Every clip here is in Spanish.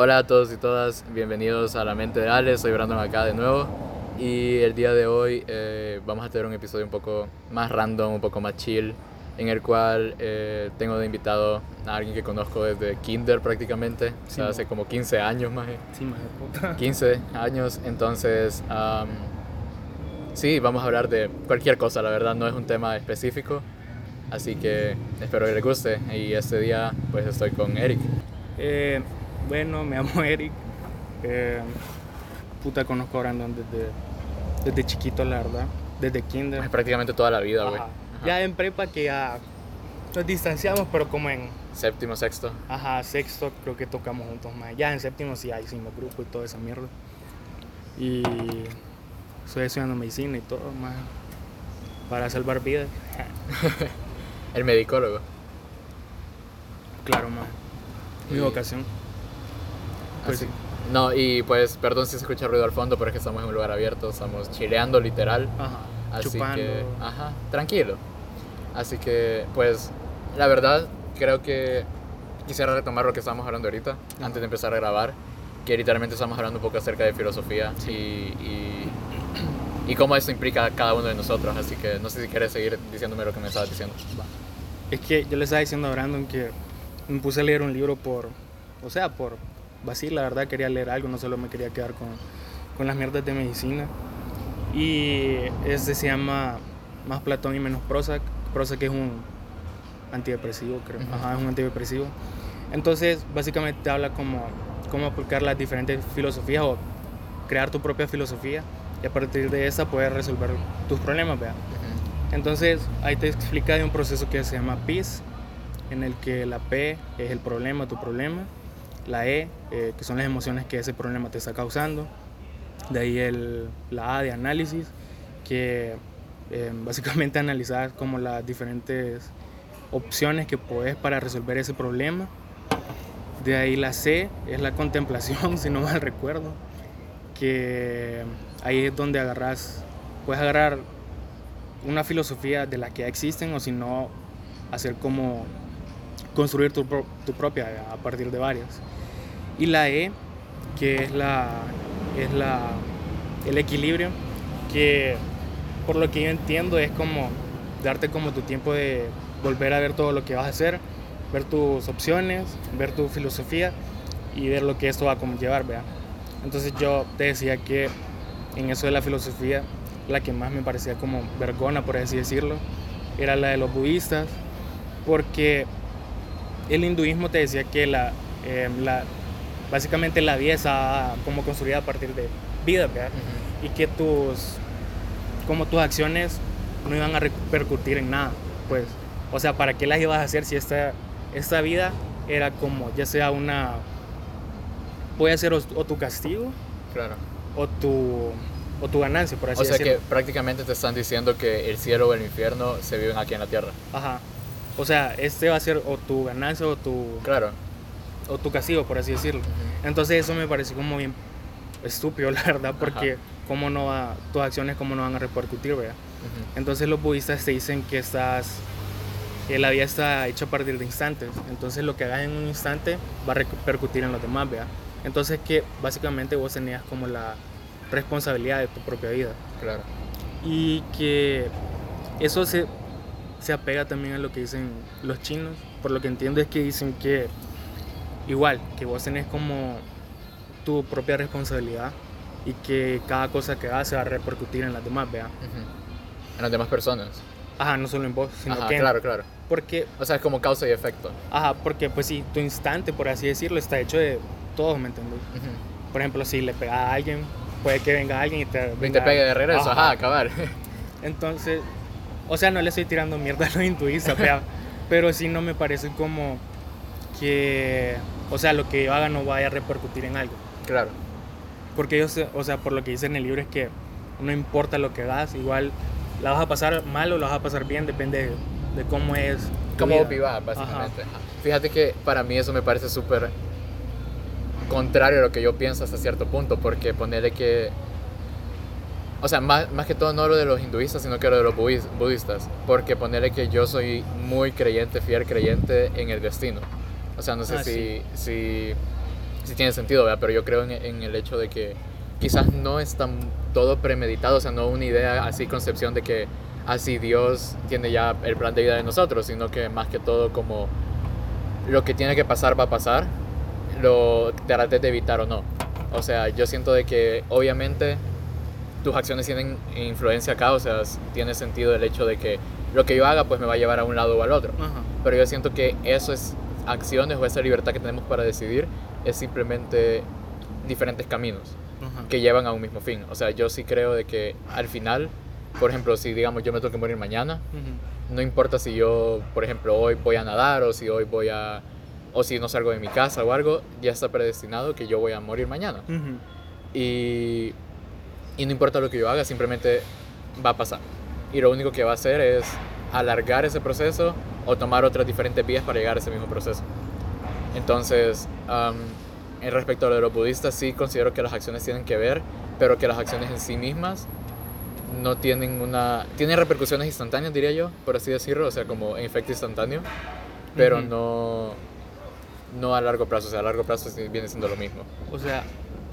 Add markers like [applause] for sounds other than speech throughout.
Hola a todos y todas, bienvenidos a La Mente de Ale, soy Brandon acá de nuevo y el día de hoy eh, vamos a tener un episodio un poco más random, un poco más chill, en el cual eh, tengo de invitado a alguien que conozco desde kinder prácticamente, o sea, Sí, hace como 15 años más. Sí, más de puta. [laughs] 15 años, entonces am, sí, vamos a hablar de cualquier cosa, la verdad no es un tema específico, así que espero que les guste y este día pues estoy con Eric. Eh, bueno, me llamo [laughs] Eric. Eh, puta, conozco a Brandon desde, desde chiquito, la verdad. Desde Es kinder. prácticamente toda la vida, güey. Ya en prepa que ya nos distanciamos, pero como en Séptimo, sexto. ajá, sexto creo que tocamos juntos más. Ya en séptimo sí hicimos grupo y toda esa mierda. Y estoy estudiando medicina y todo, más para salvar vidas. [laughs] El medicólogo. Claro, más. Mi vocación. Pues Así- sí. No, y pues, perdón si se escucha ruido al fondo, pero es que estamos en un lugar abierto, estamos chileando literal. Ajá. Así Chupando. que, ajá, tranquilo. Así que, pues, la verdad, creo que quisiera retomar lo que estábamos hablando ahorita, antes de empezar a grabar, que literalmente estamos hablando un poco acerca de filosofía y, y, y cómo esto implica a cada uno de nosotros. Así que no sé si quieres seguir diciéndome lo que me estabas diciendo. Es que yo le estaba diciendo a Brandon que me puse a leer un libro por, o sea, por vacío, la verdad quería leer algo, no solo me quería quedar con, con las mierdas de medicina. Y este se llama Más Platón y Menos Prozac. Prozac es un antidepresivo, creo. Ujú. Ajá, es un antidepresivo. Entonces, básicamente te habla como cómo aplicar las diferentes filosofías o crear tu propia filosofía y a partir de esa poder resolver tus problemas, ¿vea? Entonces ahí te explica de un proceso que se llama PIS, en el que la P es el problema, tu problema, la E, eh, que son las emociones que ese problema te está causando, de ahí el, la A de análisis, que eh, [laughs] básicamente analizar como las diferentes opciones que puedes para resolver ese problema. De ahí la C es la contemplación, [laughs] si no mal recuerdo, que ahí es donde agarras, puedes agarrar una filosofía de la que ya existen o si no hacer como construir tu, tu propia a partir de varias. Y la E, que es la es la el equilibrio que por lo que yo entiendo es como darte como tu tiempo de volver a ver todo lo que vas a hacer, ver tus opciones, ver tu filosofía y ver lo que esto va a conllevar, ¿vea? Entonces yo te decía que en eso de la filosofía, la que más me parecía como vergona, por así decirlo, era la de los budistas, porque el hinduismo te decía que la, eh, la básicamente la vida está como construida a partir de vida, ¿verdad? y que tus como tus acciones no iban a repercutir en nada, pues, o sea, ¿para qué las ibas a hacer si esta, esta vida era como, ya sea una, puede ser o, o tu castigo Claro. o tu, o tu ganancia, por así O sea decirlo. que prácticamente te están diciendo que el cielo o el infierno se viven aquí en la tierra. Ajá. O sea, este va a ser o tu ganancia o tu, Claro. O tu castigo, por así decirlo. Entonces eso me pareció como bien estúpido, [laughs] la verdad, porque cómo no va, tus acciones cómo no van a repercutir, ¿verdad? Ujú. Entonces los budistas te dicen que estás, que la vida está hecha a partir de instantes. Entonces lo que hagas en un instante va a repercutir en los demás, ¿verdad? Entonces que básicamente vos tenías como la responsabilidad de tu propia vida. Claro. Y que eso se, se apega también a lo que dicen los chinos. Por lo que entiendo es que dicen que igual, que vos tenés como tu propia responsabilidad y que cada cosa que hagas se va a repercutir en las demás. Ujú. En las demás personas. Ajá, no solo en vos, sino Ajá, que en- claro, claro. porque O sea, es como causa y efecto. Ajá, porque pues sí, tu instante, por así decirlo, está hecho de todos, ¿me entendés? Ujú. Por ejemplo, si le pegas a alguien, puede que venga alguien y te... Y te pegue de regreso, ajá, acabar. [laughs] Entonces, o sea, no le estoy tirando mierda a los [laughs] hinduistas, pero sí no me parece como que, o sea, lo que yo haga no vaya a repercutir en algo. claro. Porque ellos, o sea, por lo que dice en el libro es que no importa lo que hagas, igual la vas a pasar mal o la vas a pasar bien, depende de, de cómo es. vida. vivas, básicamente. Ajá. Fíjate que para mí eso me parece súper contrario a lo que yo pienso hasta cierto punto, porque ponerle que... O sea, más, más que todo no lo de los hinduistas, sino que lo de los budis- budistas. Porque ponerle que yo soy muy creyente, fiel creyente en el destino. O sea, no sé Ah, si, si, sí tiene sentido, ¿verdad? Pero yo creo en, en el hecho de que quizás no es tan todo premeditado, o sea, no una idea así, concepción de que así Dios tiene ya el plan de vida de nosotros, sino que más que todo como lo que tiene que pasar va a pasar, lo trates de evitar o no. O sea, yo siento de que obviamente tus acciones tienen influencia acá, o sea, tiene sentido el hecho de que lo que yo haga pues me va a llevar a un lado o al otro. Ajá. Pero yo siento que eso es acciones o esa libertad que tenemos para decidir es simplemente diferentes caminos que llevan a un mismo fin. O sea, yo sí creo de que al final, por ejemplo, si digamos yo me tengo que morir mañana, Ujú. no importa si yo, por ejemplo, hoy voy a nadar o si hoy voy a o si no salgo de mi casa o algo, ya está predestinado que yo voy a morir mañana. Ujú. Y, y no importa lo que yo haga, simplemente va a pasar. Y lo único que va a hacer es alargar ese proceso o tomar otras diferentes vías para llegar a ese mismo proceso. Entonces, am, en respecto a lo de los budistas, sí considero que las acciones tienen que ver, pero que las acciones en sí mismas no tienen una... Tienen repercusiones instantáneas, diría yo, por así decirlo, o sea, como en efecto instantáneo, pero Ujú. no, no a largo plazo, o sea, a largo plazo viene siendo lo mismo. O sea,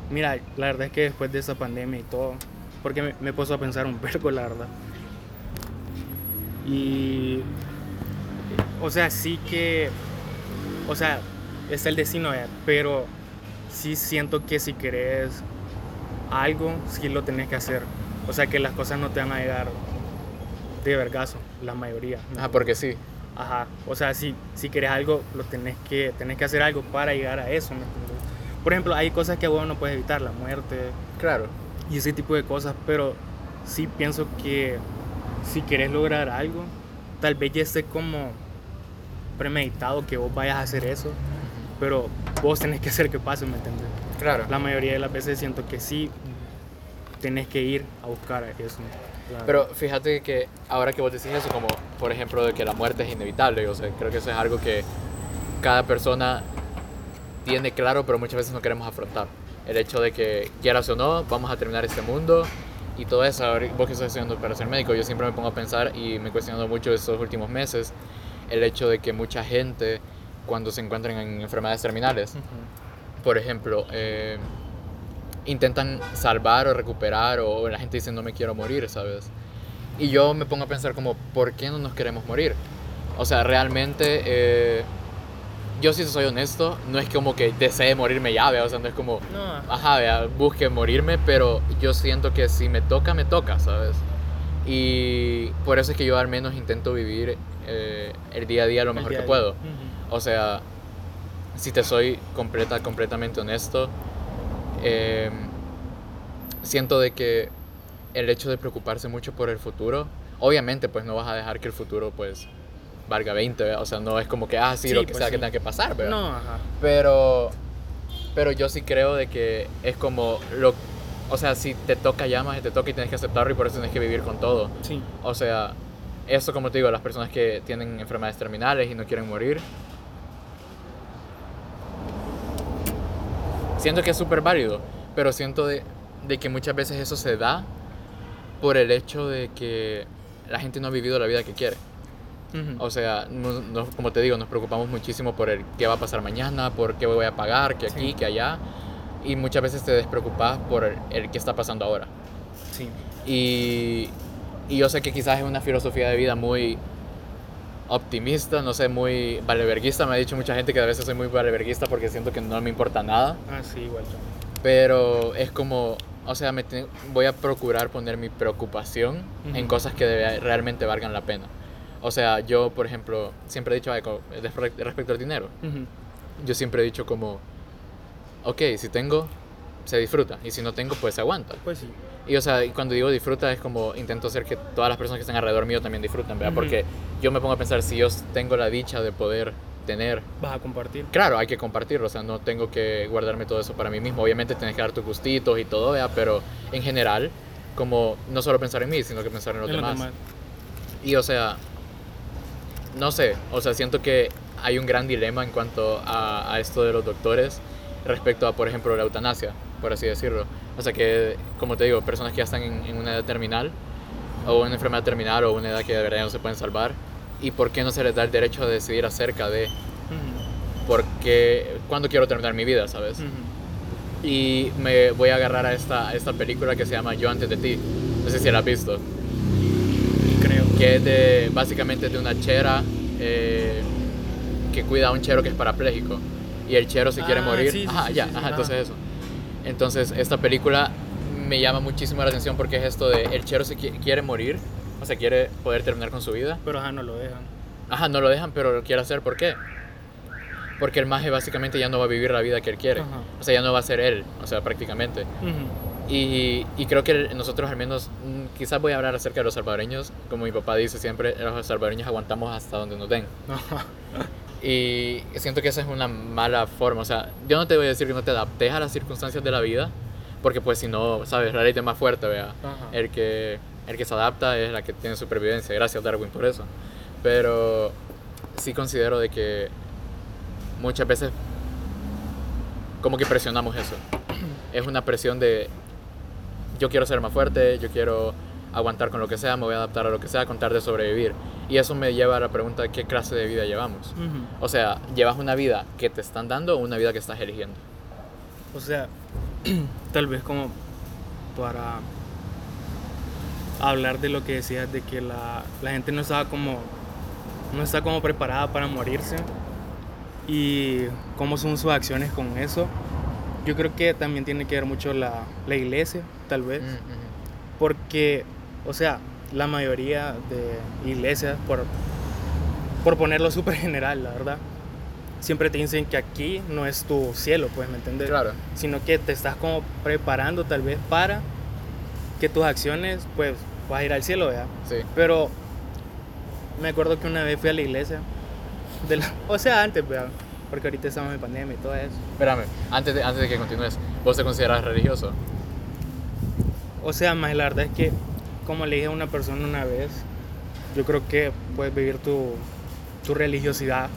mira, la verdad es que después de esa pandemia y todo, porque me, me puso a pensar un vergo, la verdad. Y, o sea, sí que, o sea, es el destino, eh, pero sí siento que si querés algo, sí lo tenés que hacer. O sea, que las cosas no te van a llegar de vergazo, la mayoría. ¿me Ajá, porque sí. Ajá, o sea, si, si querés algo, lo tenés que, tenés que hacer algo para llegar a eso. Por ejemplo, hay cosas que vos no puedes evitar, la muerte Claro. y ese tipo de cosas, pero sí pienso que si querés lograr algo, tal vez ya esté como premeditado que vos vayas a hacer eso, pero vos tenés que hacer que pase, ¿me entiendes? Claro. La mayoría de las veces siento que sí tenés que ir a buscar eso. la Pero fíjate que ahora que vos decís eso, como por ejemplo de que la muerte es inevitable, o sea, creo que eso es algo que cada persona tiene claro, pero muchas veces no queremos afrontar. El hecho de que quieras o no, vamos a terminar este mundo y todo eso. Ahora, Vos que estás estudiando para ser médico, yo siempre me pongo a pensar y me he cuestionado mucho estos últimos meses el hecho de que mucha gente cuando se encuentran en enfermedades terminales, Ujú. por ejemplo, eh, intentan salvar o recuperar o la gente dice no me quiero morir, ¿sabes? Y yo me pongo a pensar como, ¿por qué no nos queremos morir? O sea, realmente, eh, yo si soy honesto, no es como que desee morirme ya, ¿vea? o sea, no es como, No, ajá, vea, busque morirme, pero yo siento que si me toca, me toca, ¿sabes? Y por eso es que yo al menos intento vivir eh, el día a día lo mejor que puedo. O sea, si te soy completa, completamente honesto, eh, siento de que el hecho de preocuparse mucho por el futuro, obviamente pues no vas a dejar que el futuro pues valga 20, ¿verdad? o sea, no es como que, ah, sí, Sí, lo que pues sea que sí. tenga que pasar, ¿verdad? No, ajá. Pero, pero yo sí creo de que es como, lo, o sea, si te toca llamas, te toca y tienes que aceptarlo y por eso tienes que vivir con todo. Sí. O sea, eso como te digo, las personas que tienen enfermedades terminales y no quieren morir, siento que es súper válido, pero siento de, de que muchas veces eso se da por el hecho de que la gente no ha vivido la vida que quiere. Ujú. O sea, no- no- como te digo, nos preocupamos muchísimo por el qué va a pasar mañana, por qué voy a pagar, que aquí, Sí. que allá, y muchas veces te despreocupas por el, el qué está pasando ahora. Sí. Y, y yo sé que quizás es una filosofía de vida muy optimista, no sé, muy valeverguista. Me ha dicho mucha gente que a veces soy muy valeverguista porque siento que no me importa nada. Ah, sí, igual yo. Pero es como, o sea, me te- voy a procurar poner mi preocupación en Ujú. cosas que de- realmente valgan la pena. O sea, yo, por ejemplo, siempre he dicho respecto al dinero. Ujú. Yo siempre he dicho como, ok, si tengo, se disfruta. Y si no tengo, pues se aguanta. Pues sí. Y o sea, cuando digo disfruta es como intento hacer que todas las personas que están alrededor mío también disfruten, ¿verdad? Porque yo me pongo a pensar, si yo tengo la dicha de poder tener, Vas a compartir. claro, hay que compartirlo, o sea, no tengo que guardarme todo eso para mí mismo. Obviamente tienes que dar tus gustitos y todo, ¿verdad? Pero en general, como no solo pensar en mí, sino que pensar en los En los demás. demás. Y o sea, no sé, o sea, siento que hay un gran dilema en cuanto a, a esto de los doctores respecto a, por ejemplo, la eutanasia, por así decirlo. O sea, que, como te digo, personas que ya están en, en una edad terminal, o una enfermedad terminal, o una edad que de verdad no se pueden salvar, ¿y por qué no se les da el derecho a decidir acerca de, porque cuando quiero terminar mi vida, ¿sabes? Ujú. Y me voy a agarrar a esta, a esta película que se llama Yo antes de ti. No sé si la has visto. Creo. Que es de, básicamente de una chera eh, que cuida a un chero que es parapléjico. Y el chero se quiere Ah, morir. sí, sí, ajá, sí, ya, ajá. entonces eso. Entonces esta película me llama muchísimo la atención porque es esto de el chero se qui- quiere morir, o sea, quiere poder terminar con su vida. Pero ajá, no lo dejan. Ajá, no lo dejan, pero lo quiere hacer. ¿Por qué? Porque el maje básicamente ya no va a vivir la vida que él quiere. Ajá. O sea, ya no va a ser él, o sea, prácticamente. Y creo que nosotros al menos, mm, quizás voy a hablar acerca de los salvadoreños, como mi papá dice siempre, los salvadoreños aguantamos hasta donde nos den. Ajá. [laughs] Y siento que esa es una mala forma, o sea, yo no te voy a decir que no te adaptes a las circunstancias de la vida, porque pues si no, sabes, la ley es más fuerte, vea. El que, el que se adapta es la que tiene supervivencia, gracias Darwin por eso. Pero sí considero de que muchas veces como que presionamos eso. Es una presión de yo quiero ser más fuerte, yo quiero aguantar con lo que sea, me voy a adaptar a lo que sea, contar de sobrevivir. Y eso me lleva a la pregunta de qué clase de vida llevamos. O sea, ¿llevas una vida que te están dando o una vida que estás eligiendo? O sea, [clears throat] tal vez como para hablar de lo que decías de que la, la gente no estaba como no está como preparada para morirse y cómo son sus acciones con eso. Yo creo que también tiene que ver mucho la, la iglesia, tal vez, Mm, porque, o sea, la mayoría de iglesias, por, por ponerlo súper general, la verdad, siempre te dicen que aquí no es tu cielo, pues, ¿me entiendes? Claro. sino que te estás como preparando tal vez para que tus acciones pues vas a ir al cielo, ¿verdad? Sí. Pero me acuerdo que una vez fui a la iglesia, de la- o sea, antes, ¿verdad? Porque ahorita estamos en pandemia y todo eso. Espérame, antes de, antes de que continúes, ¿vos te consideras religioso? O sea, más la verdad es que, como le dije a una persona una vez, yo creo que puedes vivir tu, tu religiosidad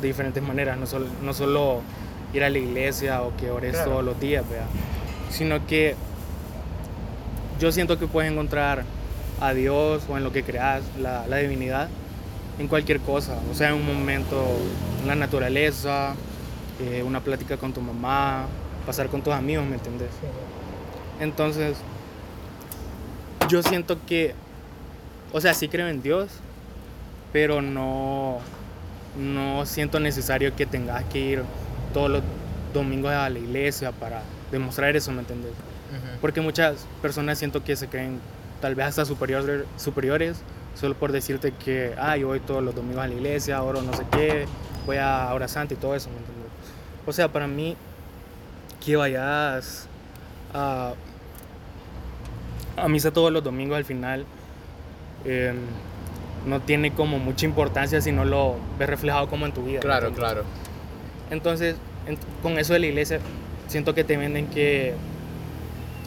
de diferentes maneras, no solo, no solo ir a la iglesia o que ores Claro. todos los días, ¿verdad? sino que yo siento que puedes encontrar a Dios o en lo que creas, la, la divinidad, en cualquier cosa, o sea, en un momento, en la naturaleza, eh, una plática con tu mamá, pasar con tus amigos, ¿me entiendes? Entonces, yo siento que, o sea, sí creo en Dios, pero no, no siento necesario que tengas que ir todos los domingos a la iglesia para demostrar eso, ¿me entiendes? Porque muchas personas siento que se creen tal vez hasta superiores, superiores solo por decirte que, ah, yo voy todos los domingos a la iglesia, oro no sé qué, voy a hora santa y todo eso, ¿me entiendes? O sea, para mí, que vayas a, a misa todos los domingos al final, eh, no tiene como mucha importancia si no lo ves reflejado como en tu vida. ¿me Claro, claro. Entonces, en- con eso de la iglesia, siento que te venden que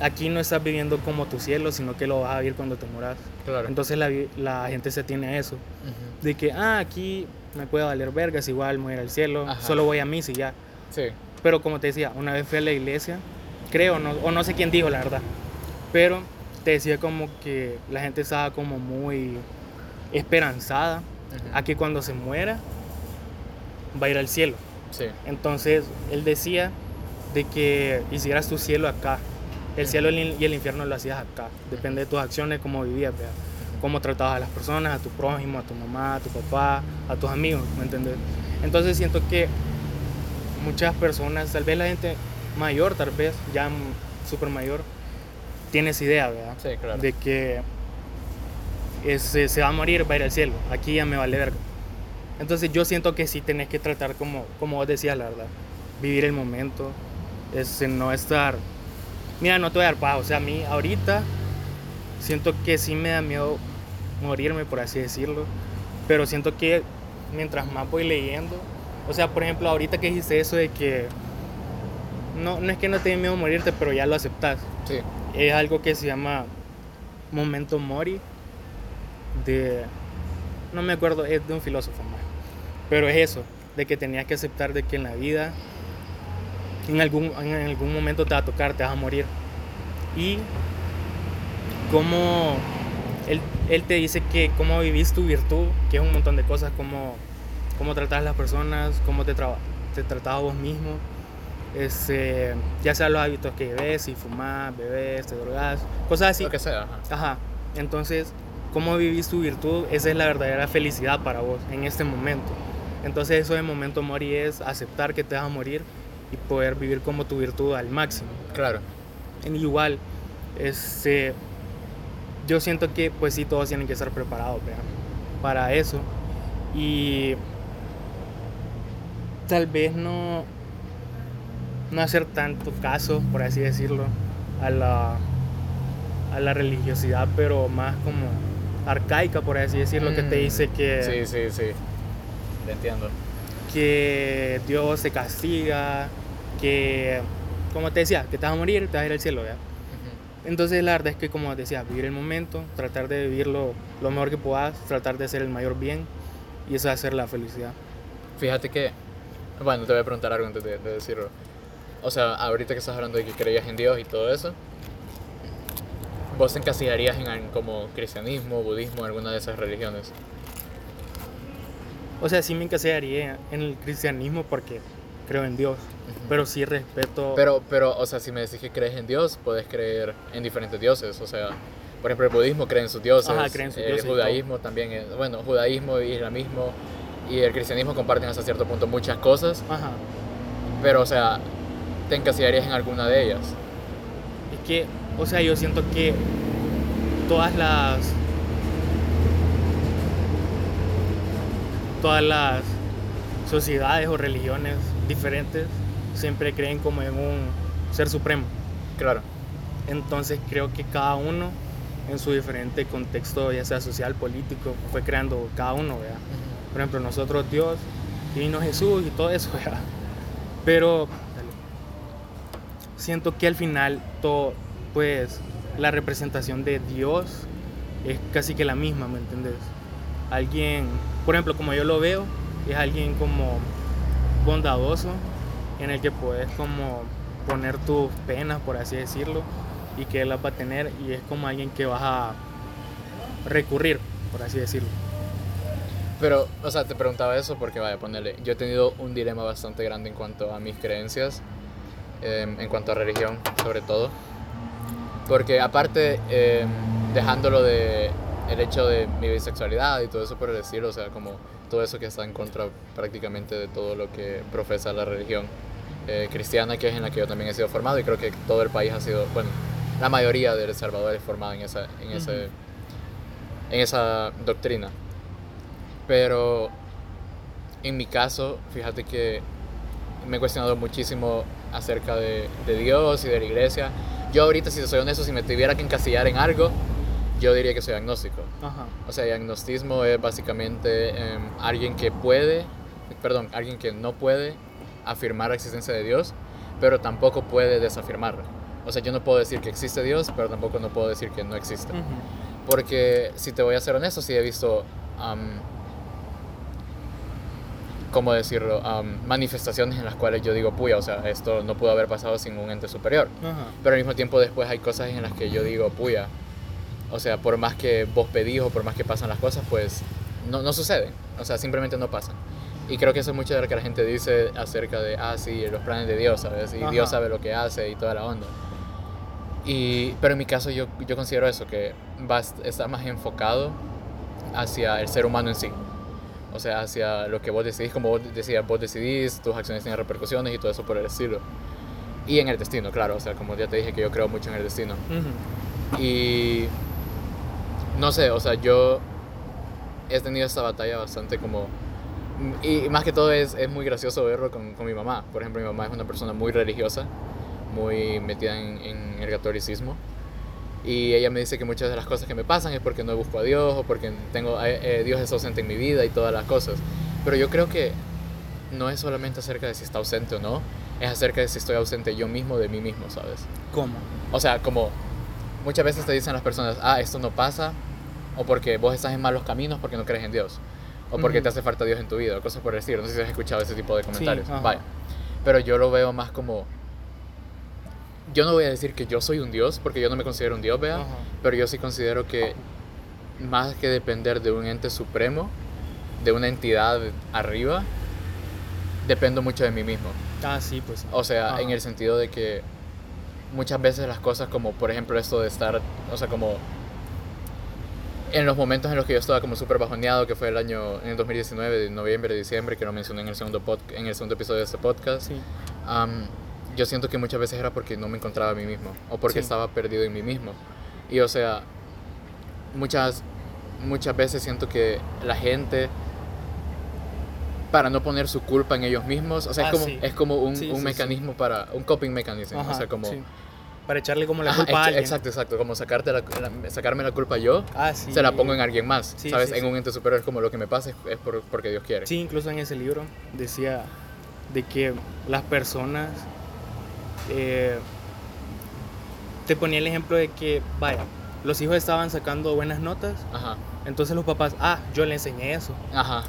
aquí no estás viviendo como tu cielo, sino que lo vas a vivir cuando te muras. Claro. Entonces la, la gente se tiene a eso, de que, ah, aquí me puede valer vergas, igual me voy al cielo, Ajá. solo voy a misa y ya. Sí. Pero como te decía, una vez fui a la iglesia, creo, no, o no sé quién dijo la verdad, pero te decía como que la gente estaba como muy esperanzada Ujú. a que cuando se muera va a ir al cielo. Sí. Entonces él decía de que hicieras tu cielo acá. El cielo y el- y el infierno lo hacías acá. Depende de tus acciones, cómo vivías, ¿verdad? cómo tratabas a las personas, a tu prójimo, a tu mamá, a tu papá, a tus amigos, ¿me entiendes? Entonces siento que muchas personas, tal vez la gente mayor, tal vez ya súper mayor, tiene esa idea, ¿verdad? Sí, claro. De que se va a morir, va a ir al cielo. Aquí ya me vale verga. Entonces yo siento que sí tenés que tratar como, como vos decías, la verdad. Vivir el momento. Es no estar... Mira, no te voy a dar paz. O sea, a mí ahorita siento que sí me da miedo morirme, por así decirlo. Pero siento que mientras más voy leyendo... O sea, por ejemplo, ahorita que dijiste eso de que... No, no es que no te dé miedo morirte, pero ya lo aceptas Sí. Es algo que se llama Momento Mori de no me acuerdo es de un filósofo más pero es eso de que tenías que aceptar de que en la vida en algún en algún momento te va a tocar te vas a morir. Y cómo él, él te dice que cómo vivís tu virtud que es un montón de cosas cómo cómo tratas a las personas cómo te, te tratas a vos mismo, este, ya sea los hábitos que ves, si fumas, bebes, te drogas, cosas así. Lo que sea. ajá. Ajá. Entonces, cómo vivís tu virtud, esa es la verdadera felicidad para vos en este momento. Entonces, eso de momento mori es aceptar que te vas a morir y poder vivir como tu virtud al máximo. Claro. En igual, este, yo siento que pues sí todos tienen que estar preparados ¿verdad? para eso y tal vez no no hacer tanto caso por así decirlo a la a la religiosidad pero más como arcaica por así decirlo que te Mm, dice que Sí, sí, sí. Te entiendo. que Dios te castiga que como te decía que te vas a morir te vas a ir al cielo. Ujú. Entonces la verdad es que como decía, vivir el momento, tratar de vivirlo lo mejor que puedas, tratar de hacer el mayor bien y eso es hacer la felicidad. Fíjate que, bueno, te voy a preguntar algo antes de, de decirlo. O sea, ahorita que estás hablando de que creías en Dios y todo eso, ¿vos te encasillarías en, al- como cristianismo, budismo, alguna de esas religiones? O sea, sí me encasillaría en el cristianismo porque creo en Dios, pero sí respeto... Pero, pero, o sea, si me decís que crees en Dios, puedes creer en diferentes dioses. O sea, por ejemplo, el budismo cree en sus dioses. Ajá, cree en sus el dioses y judaísmo también. es- bueno, judaísmo islamismo y el cristianismo comparten hasta cierto punto muchas cosas. Ajá. Pero, o sea, te encasillarías en alguna de ellas. Es que, o sea, yo siento que todas las... Todas las sociedades o religiones diferentes siempre creen como en un ser supremo. Claro. Entonces creo que cada uno en su diferente contexto, ya sea social, político, fue creando cada uno, ¿verdad? Por ejemplo, nosotros Dios, y vino Jesús y todo eso, [laughs] ¿verdad? Pero siento que al final todo, pues, la representación de Dios es casi que la misma, ¿me entiendes? Alguien, por ejemplo, como yo lo veo, es alguien como bondadoso, en el que puedes como poner tus penas, por así decirlo, y que él las va a tener, y es como alguien que vas a recurrir, por así decirlo. Pero, o sea, te preguntaba eso porque, vaya, ponerle, yo he tenido un dilema bastante grande en cuanto a mis creencias, em, en cuanto a religión, sobre todo. Porque aparte, em, dejándolo de el hecho de mi bisexualidad y todo eso por estilo, o sea, como todo eso que está en contra prácticamente de todo lo que profesa la religión eh, cristiana, que es en la que yo también he sido formado y creo que todo el país ha sido, bueno, la mayoría de El Salvador es formada en esa, en ese, en esa doctrina. Pero en mi caso, fíjate que me he cuestionado muchísimo acerca de, de Dios y de la iglesia. Yo ahorita, si te soy honesto, si me tuviera que encasillar en algo, yo diría que soy agnóstico. Ajá. O sea, el agnostismo es básicamente em, alguien que puede, perdón, alguien que no puede afirmar la existencia de Dios, pero tampoco puede desafirmarla. O sea, yo no puedo decir que existe Dios, pero tampoco no puedo decir que no existe. Porque si te voy a ser honesto, sí he visto, ¿cómo decirlo? Am, manifestaciones en las cuales yo digo, puya, o sea, esto no pudo haber pasado sin un ente superior. Ajá. Pero al mismo tiempo después hay cosas en las que yo digo, puya, o sea, por más que vos pedís o por más que pasan las cosas, pues no, no suceden. O sea, simplemente no pasan. Y creo que eso es mucho de lo que la gente dice acerca de, ah, sí, los planes de Dios, ¿sabes? Y Ajá. Dios sabe lo que hace y toda la onda. Y, pero en mi caso yo, yo considero eso, que vas, está más enfocado hacia el ser humano en sí. O sea, hacia lo que vos decidís, como vos decías, vos decidís, tus acciones tienen repercusiones y todo eso por el estilo. Y en el destino, claro, o sea, como ya te dije que yo creo mucho en el destino. Ujú. Y no sé, o sea, yo he tenido esta batalla bastante como... Y más que todo es, es muy gracioso verlo con, con mi mamá. Por ejemplo, mi mamá es una persona muy religiosa, muy metida en, en el catolicismo. Y ella me dice que muchas de las cosas que me pasan es porque no busco a Dios o porque tengo, eh, eh, Dios es ausente en mi vida y todas las cosas. Pero yo creo que no es solamente acerca de si está ausente o no, es acerca de si estoy ausente yo mismo de mí mismo, ¿sabes? ¿Cómo? O sea, como muchas veces te dicen las personas, ah, esto no pasa, o porque vos estás en malos caminos porque no crees en Dios, o porque Ujú. te hace falta Dios en tu vida, o cosas por estilo. No sé si has escuchado ese tipo de comentarios. ajá. Vaya. Pero yo lo veo más como. Yo no voy a decir que yo soy un Dios, porque yo no me considero un Dios, vea, pero yo sí considero que más que depender de un ente supremo, de una entidad arriba, dependo mucho de mí mismo. Ah, sí, pues. sí. O sea, Ajá. en el sentido de que muchas veces las cosas como, por ejemplo, esto de estar, o sea, como en los momentos en los que yo estaba como súper bajoneado, que fue el año, en el 2019, de noviembre, diciembre, que lo mencioné en el segundo, pod- en el segundo episodio de este podcast, Sí. Yo siento que muchas veces era porque no me encontraba a mí mismo, o porque Sí. estaba perdido en mí mismo. Y o sea, muchas, muchas veces siento que la gente para no poner su culpa en ellos mismos, o sea, Ah, es como, sí. es como un, Sí, un mecanismo para, un coping mechanism, o sea, como... Para echarle como la Ajá, culpa a alguien. Exacto, exacto, como sacarte la, la- sacarme la culpa yo, Ah, se la pongo en alguien más, ¿sabes? en un ente superior, como lo que me pasa es, es por- porque Dios quiere. Sí, incluso en ese libro decía de que las personas eh, te ponía el ejemplo de que, vaya, los hijos estaban sacando buenas notas, Ajá, entonces los papás, ah, yo le enseñé eso. ajá,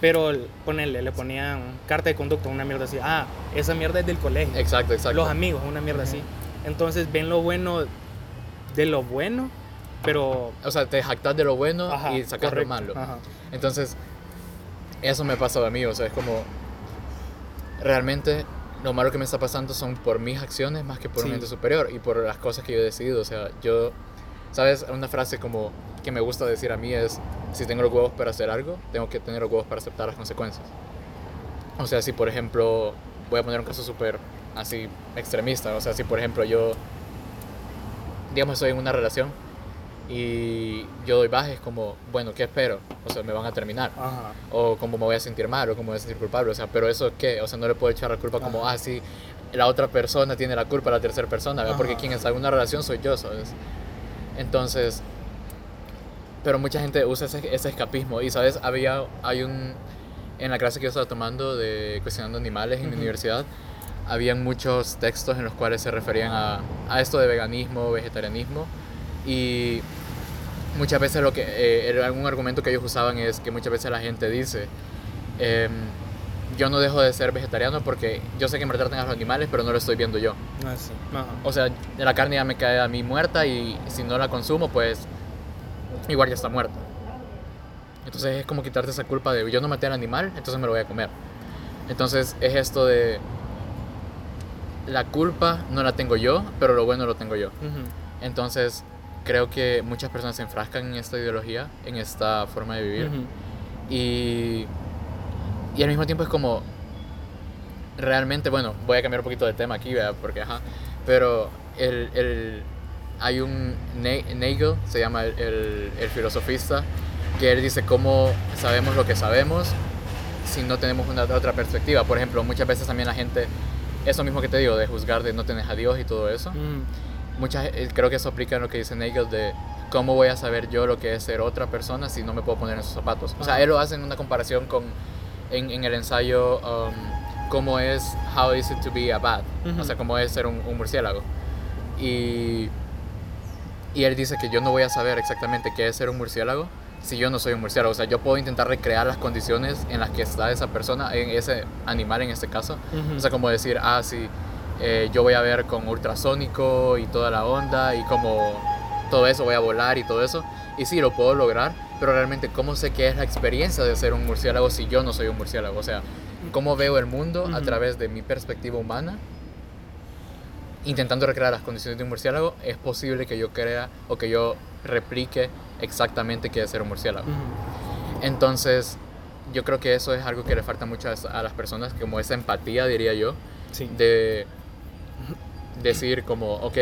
Pero ponerle, le ponían carta de conducta, una mierda así, ah, esa mierda es del colegio. exacto, exacto. Los amigos, una mierda así. Entonces ven lo bueno de lo bueno, pero... O sea, te jactas de lo bueno Ajá, y sacas lo malo. ajá. Entonces, eso me pasa a mí, o sea, es como, realmente lo malo que me está pasando son por mis acciones más que por un Sí. ente superior y por las cosas que yo he decidido, o sea, yo, ¿sabes? Una frase como que me gusta decir a mí es, si tengo los huevos para hacer algo, tengo que tener los huevos para aceptar las consecuencias. O sea, si por ejemplo, voy a poner un caso súper así extremista, o sea, si por ejemplo yo, digamos, estoy en una relación y yo doy bajes como, bueno, ¿qué espero? O sea, me van a terminar. Ajá. O como me voy a sentir mal, o como me voy a sentir culpable. O sea, pero eso qué? O sea, no le puedo echar la culpa como, Ajá. ah, sí, la otra persona tiene la culpa, la tercera persona, ¿verdad? Porque quien está en una relación soy yo, ¿sabes? Entonces, pero mucha gente usa ese, ese escapismo. Y, ¿sabes? Había, hay un, en la clase que yo estaba tomando de cuestionando animales en mi Ujú. universidad, habían muchos textos en los cuales se referían a, a esto de veganismo, vegetarianismo. Y muchas veces lo que, eh, algún argumento que ellos usaban es que muchas veces la gente dice, em, yo no dejo de ser vegetariano porque yo sé que maltratan a los animales, pero no lo estoy viendo yo. Ah, sí. Ajá. O sea, la carne ya me cae a mí muerta y si no la consumo, pues igual ya está muerta. Entonces es como quitarte esa culpa de yo no maté al animal, entonces me lo voy a comer. Entonces es esto de la culpa no la tengo yo, pero lo bueno lo tengo yo. Ujú. Entonces creo que muchas personas se enfrascan en esta ideología, en esta forma de vivir. Ujú. Y, y al mismo tiempo es como, realmente, bueno, voy a cambiar un poquito de tema aquí, ¿verdad? Porque, ajá, pero el, el- hay un Na- Nagel, se llama el, el, el filosofista, que él dice cómo sabemos lo que sabemos si no tenemos una otra perspectiva. Por ejemplo, muchas veces también la gente, eso mismo que te digo, de juzgar de no tener a Dios y todo eso. Muchas, eh, creo que eso aplica en lo que dice Nagel de cómo voy a saber yo lo que es ser otra persona si no me puedo poner en sus zapatos. O sea, él lo hace en una comparación con, en, en el ensayo, um, cómo es How is it to be a bat, o Ujú. sea, cómo es ser un, un murciélago. Y, y él dice que yo no voy a saber exactamente qué es ser un murciélago si yo no soy un murciélago. O sea, yo puedo intentar recrear las condiciones en las que está esa persona, en ese animal en este caso. Ujú. O sea, como decir, ah, sí, eh, yo voy a ver con ultrasónico y toda la onda y como todo eso, voy a volar y todo eso. Y sí, lo puedo lograr, pero realmente, ¿cómo sé qué es la experiencia de ser un murciélago si yo no soy un murciélago? O sea, ¿cómo veo el mundo a Ujú. través de mi perspectiva humana? Intentando recrear las condiciones de un murciélago, es posible que yo crea o que yo replique exactamente qué es ser un murciélago. Ujú. Entonces, yo creo que eso es algo que le falta mucho a, a las personas, como esa empatía, diría yo, Sí. de decir como, ok,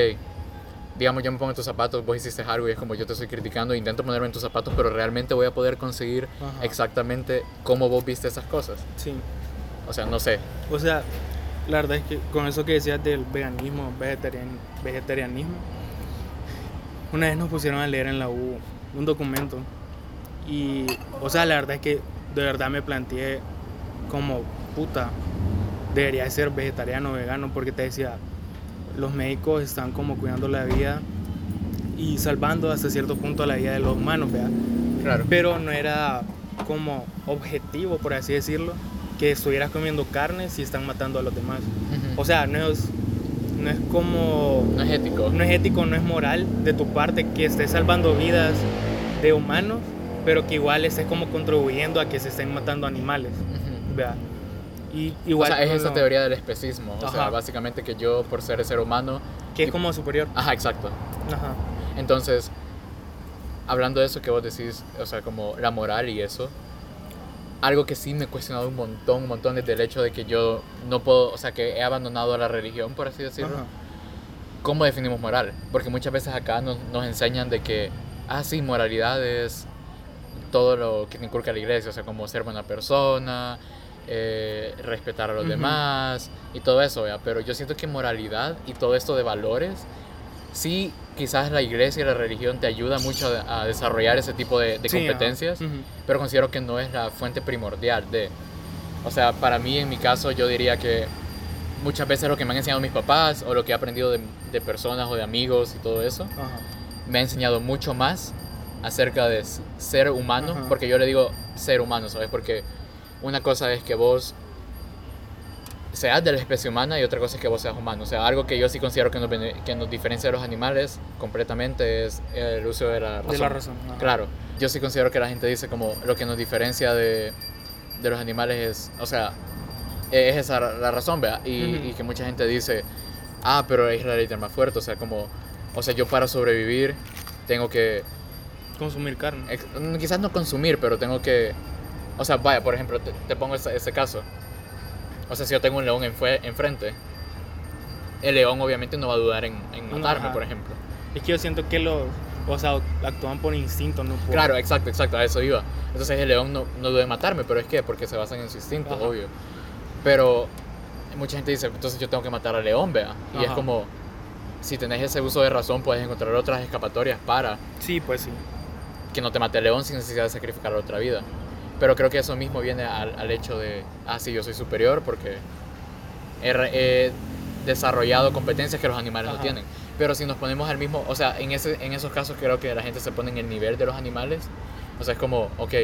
digamos, yo me pongo en tus zapatos, vos hiciste algo y es como yo te estoy criticando, intento ponerme en tus zapatos, pero realmente voy a poder conseguir Ajá. exactamente cómo vos viste esas cosas. Sí. O sea, no sé. O sea, la verdad es que con eso que decías del veganismo, vegetarian, vegetarianismo, una vez nos pusieron a leer en la U un documento y, o sea, la verdad es que de verdad me planteé como, puta, debería ser vegetariano o vegano porque te decía, los médicos están como cuidando la vida y salvando hasta cierto punto la vida de los humanos, ¿verdad? Claro. pero no era como objetivo, por así decirlo, que estuvieras comiendo carne si están matando a los demás. O sea, no es, no es como, no es ético. no es ético, no es moral de tu parte que estés salvando vidas de humanos, pero que igual estés como contribuyendo a que se estén matando animales. Ujú. ¿verdad? Y igual. o sea, es no esa teoría del especismo. O sea, Ajá. básicamente que yo, por ser ser humano. Que es como superior. Ajá, exacto. Ajá. Entonces, hablando de eso que vos decís, o sea, como la moral y eso, algo que sí me he cuestionado un montón, un montón desde el hecho de que yo no puedo, o sea, que he abandonado la religión, por así decirlo. Ajá. ¿Cómo definimos moral? Porque muchas veces acá nos, nos enseñan de que, ah, sí, moralidad es todo lo que te inculca la iglesia, o sea, como ser buena persona, eh, respetar a los demás y todo eso, ¿vea? pero yo siento que moralidad y todo esto de valores, sí, quizás la iglesia y la religión te ayuda mucho a, a desarrollar ese tipo de, de Sí, ajá. competencias, pero considero que no es la fuente primordial de... O sea, para mí, en mi caso, yo diría que muchas veces lo que me han enseñado mis papás o lo que he aprendido de, de personas o de amigos y todo eso, me ha enseñado mucho más acerca de ser humano, porque yo le digo ser humano, ¿sabes? Porque una cosa es que vos seas de la especie humana y otra cosa es que vos seas humano. O sea, algo que yo sí considero que nos, que nos diferencia de los animales completamente es el uso de la razón. De la razón. ajá. Claro, yo sí considero que la gente dice como lo que nos diferencia de, de los animales es, o sea, es esa la razón, ¿vea? Y, Ujú. y que mucha gente dice, ah, pero es la ley del más fuerte, o sea, como, o sea, yo para sobrevivir tengo que, Consumir carne. mm, quizás no consumir, pero tengo que, o sea, vaya, por ejemplo, te, te pongo ese, ese caso, o sea, si yo tengo un león enfrente, el león obviamente no va a dudar en, en matarme, ajá. por ejemplo. Es que yo siento que los. O sea, actúan por instinto, no por. Claro, exacto, exacto, a eso iba. Entonces el león no, no duda en matarme, pero es que porque se basan en su instinto, Ajá. obvio. Pero mucha gente dice, entonces yo tengo que matar al león, vea. Y es Ajá. como, si tenés ese uso de razón, puedes encontrar otras escapatorias para Sí, pues sí. que no te mate el león sin necesidad de sacrificar otra vida. Pero creo que eso mismo viene al, al hecho de, ah, sí, yo soy superior porque he, he desarrollado competencias que los animales no Ajá. tienen. Pero si nos ponemos al mismo, o sea, en, ese, en esos casos creo que la gente se pone en el nivel de los animales. O sea, es como, ok,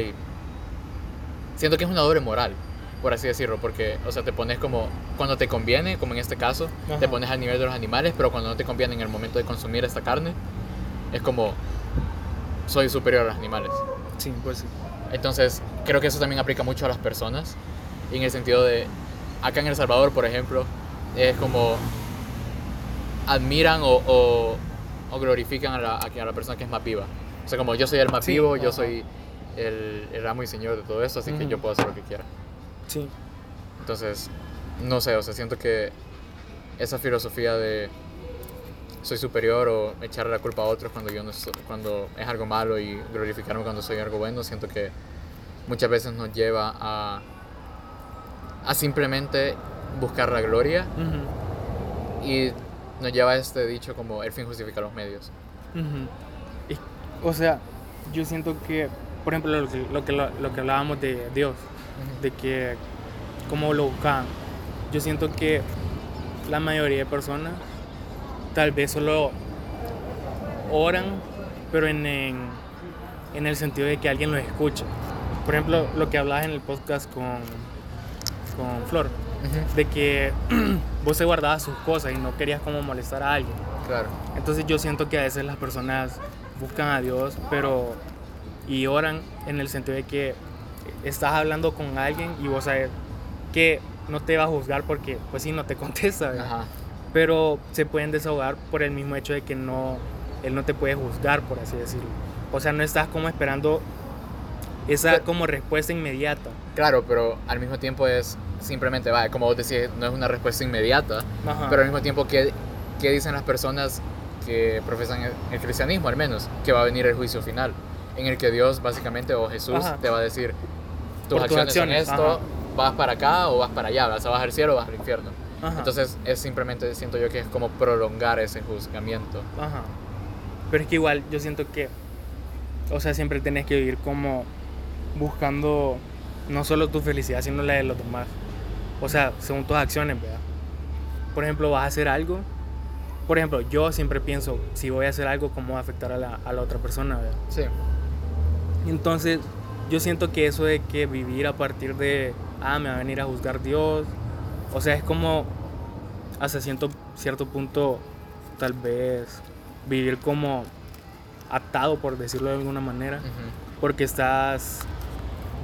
siento que es una doble moral, por así decirlo, porque, o sea, te pones como, cuando te conviene, como en este caso, te Ajá. pones al nivel de los animales, pero cuando no te conviene en el momento de consumir esta carne, es como, soy superior a los animales. Sí, pues sí. Entonces, creo que eso también aplica mucho a las personas, en el sentido de, acá en El Salvador, por ejemplo, es como, admiran o, o, o glorifican a la, a la persona que es más viva. O sea, como yo soy el más Sí, vivo, yo soy el, el amo y señor de todo esto, así que yo puedo hacer lo que quiera. Sí. Entonces, no sé, o sea, siento que esa filosofía de soy superior o echarle la culpa a otros cuando yo no so- cuando es algo malo y glorificarme cuando soy algo bueno, siento que muchas veces nos lleva a a simplemente buscar la gloria y nos lleva a este dicho como el fin justifica los medios. Y, o sea, yo siento que, por ejemplo, lo que, lo que, lo que hablábamos de Dios, de que cómo lo buscaban. Yo siento que la mayoría de personas tal vez solo oran, pero en, en, en el sentido de que alguien los escuche. Por ejemplo, lo que hablabas en el podcast con, con Flor, de que [clears throat] vos te guardabas sus cosas y no querías como molestar a alguien. Claro. Entonces yo siento que a veces las personas buscan a Dios, pero y oran en el sentido de que estás hablando con alguien y vos sabes que no te va a juzgar porque pues sí no te [laughs] contesta. Ajá. Pero se pueden desahogar por el mismo hecho de que no él no te puede juzgar por así decirlo. O sea, no estás como esperando esa Pero- como respuesta inmediata. Claro, pero al mismo tiempo es simplemente, va, como vos decís, no es una respuesta inmediata, Ajá. pero al mismo tiempo, ¿qué, qué dicen las personas que profesan el, el cristianismo al menos? Que va a venir el juicio final, en el que Dios básicamente, o Jesús, Ajá. te va a decir, tus Por tus acciones, son acciones, esto, ajá. vas para acá o vas para allá, vas a bajar al cielo o vas al infierno. Ajá. Entonces es simplemente, siento yo que es como prolongar ese juzgamiento. Ajá. Pero es que igual yo siento que, o sea, siempre tenés que vivir como buscando no solo tu felicidad, sino la de los demás. O sea, según tus acciones, ¿verdad? Por ejemplo, vas a hacer algo. Por ejemplo, yo siempre pienso, si voy a hacer algo, ¿cómo va a afectar a la, a la otra persona, ¿verdad? Sí. Entonces, yo siento que eso de que vivir a partir de, ah, me va a venir a juzgar Dios, o sea, es como, hasta cierto, cierto punto, tal vez, vivir como atado, por decirlo de alguna manera, porque estás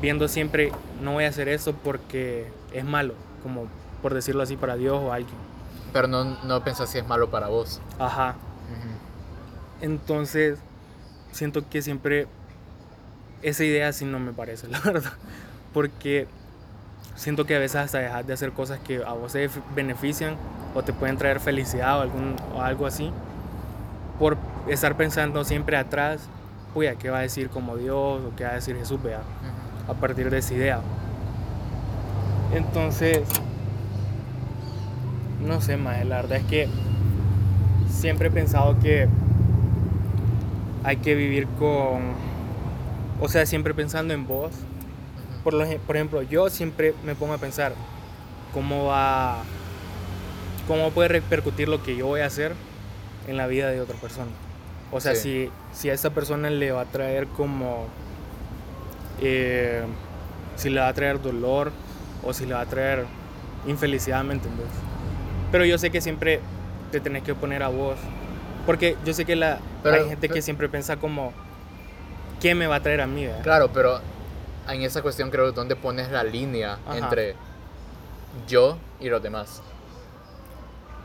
viendo siempre, no voy a hacer eso porque es malo, como por decirlo así, para Dios o alguien. Pero no, no pensás si es malo para vos. Ajá. Entonces, siento que siempre esa idea sí no me parece, [laughs] la verdad. Porque siento que a veces hasta dejas de hacer cosas que a vos te benefician o te pueden traer felicidad o, algún, o algo así por estar pensando siempre atrás, oye, ¿qué va a decir como Dios o qué va a decir Jesús? Vea, a partir de esa idea. Entonces, no sé, más la verdad es que siempre he pensado que hay que vivir con, o sea, siempre pensando en vos. Por, lo, por ejemplo, yo siempre me pongo a pensar cómo va, cómo puede repercutir lo que yo voy a hacer en la vida de otra persona. O sea, si, si a esa persona le va a traer como, eh, si le va a traer dolor o si le va a traer infelicidad, ¿me entiendes? Pero yo sé que siempre te tenés que poner a vos. Porque yo sé que la, hay gente que siempre piensa como, ¿qué me va a traer a mí? Claro, pero en esa cuestión creo donde pones la línea entre yo y los demás.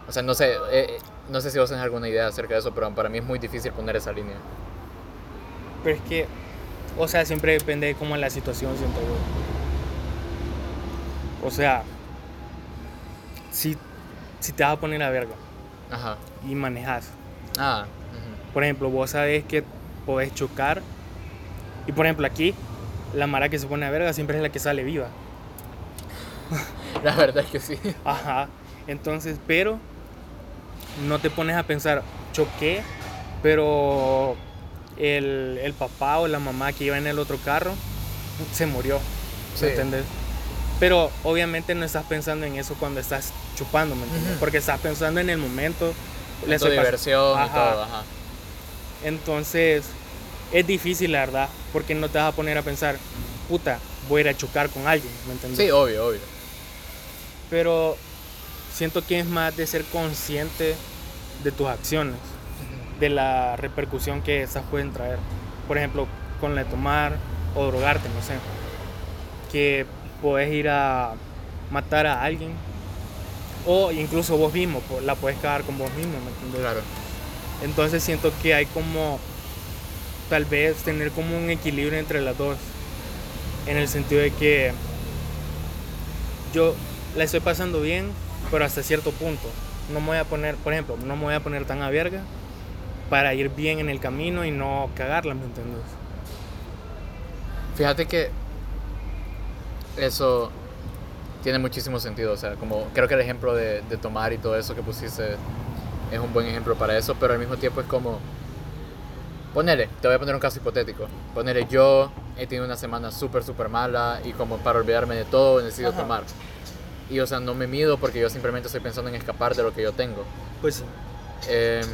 O sea, no sé, eh, no sé si vos tenés alguna idea acerca de eso, pero para mí es muy difícil poner esa línea. Pero es que, o sea, siempre depende de cómo es la situación, siento yo. O sea, si, si te vas a poner a verga Ajá. y manejas. Ah. Por ejemplo, vos sabés que podés chocar. Y por ejemplo, aquí, la mara que se pone a verga siempre es la que sale viva. [laughs] La verdad es que sí. Ajá. Entonces, pero no te pones a pensar, choqué, pero el, el, papá o la mamá que iba en el otro carro se murió. ¿Me entiendes? Pero obviamente no estás pensando en eso cuando estás chupando, ¿me entiendes? Porque estás pensando en el momento. La diversión y todo, ajá. Entonces, es difícil, la verdad, porque no te vas a poner a pensar, puta, voy a ir a chocar con alguien, ¿me entiendes? Sí, obvio, obvio. Pero siento que es más de ser consciente de tus acciones, de la repercusión que esas pueden traer. Por ejemplo, con la de tomar o drogarte, no sé. Que puedes ir a matar a alguien o incluso vos mismo, la puedes cagar con vos mismo, ¿me entiendes? Claro. Entonces siento que hay como, tal vez tener como un equilibrio entre las dos, en el sentido de que yo la estoy pasando bien, pero hasta cierto punto. No me voy a poner, por ejemplo, no me voy a poner tan a verga para ir bien en el camino y no cagarla, ¿me entiendes? Fíjate que eso tiene muchísimo sentido, o sea, como creo que el ejemplo de, de tomar y todo eso que pusiste es un buen ejemplo para eso, pero al mismo tiempo es como, ponele, te voy a poner un caso hipotético, ponele yo he tenido una semana súper, súper mala y como para olvidarme de todo necesito tomar. Y o sea, no me mido porque yo simplemente estoy pensando en escapar de lo que yo tengo. Pues sí. Eh,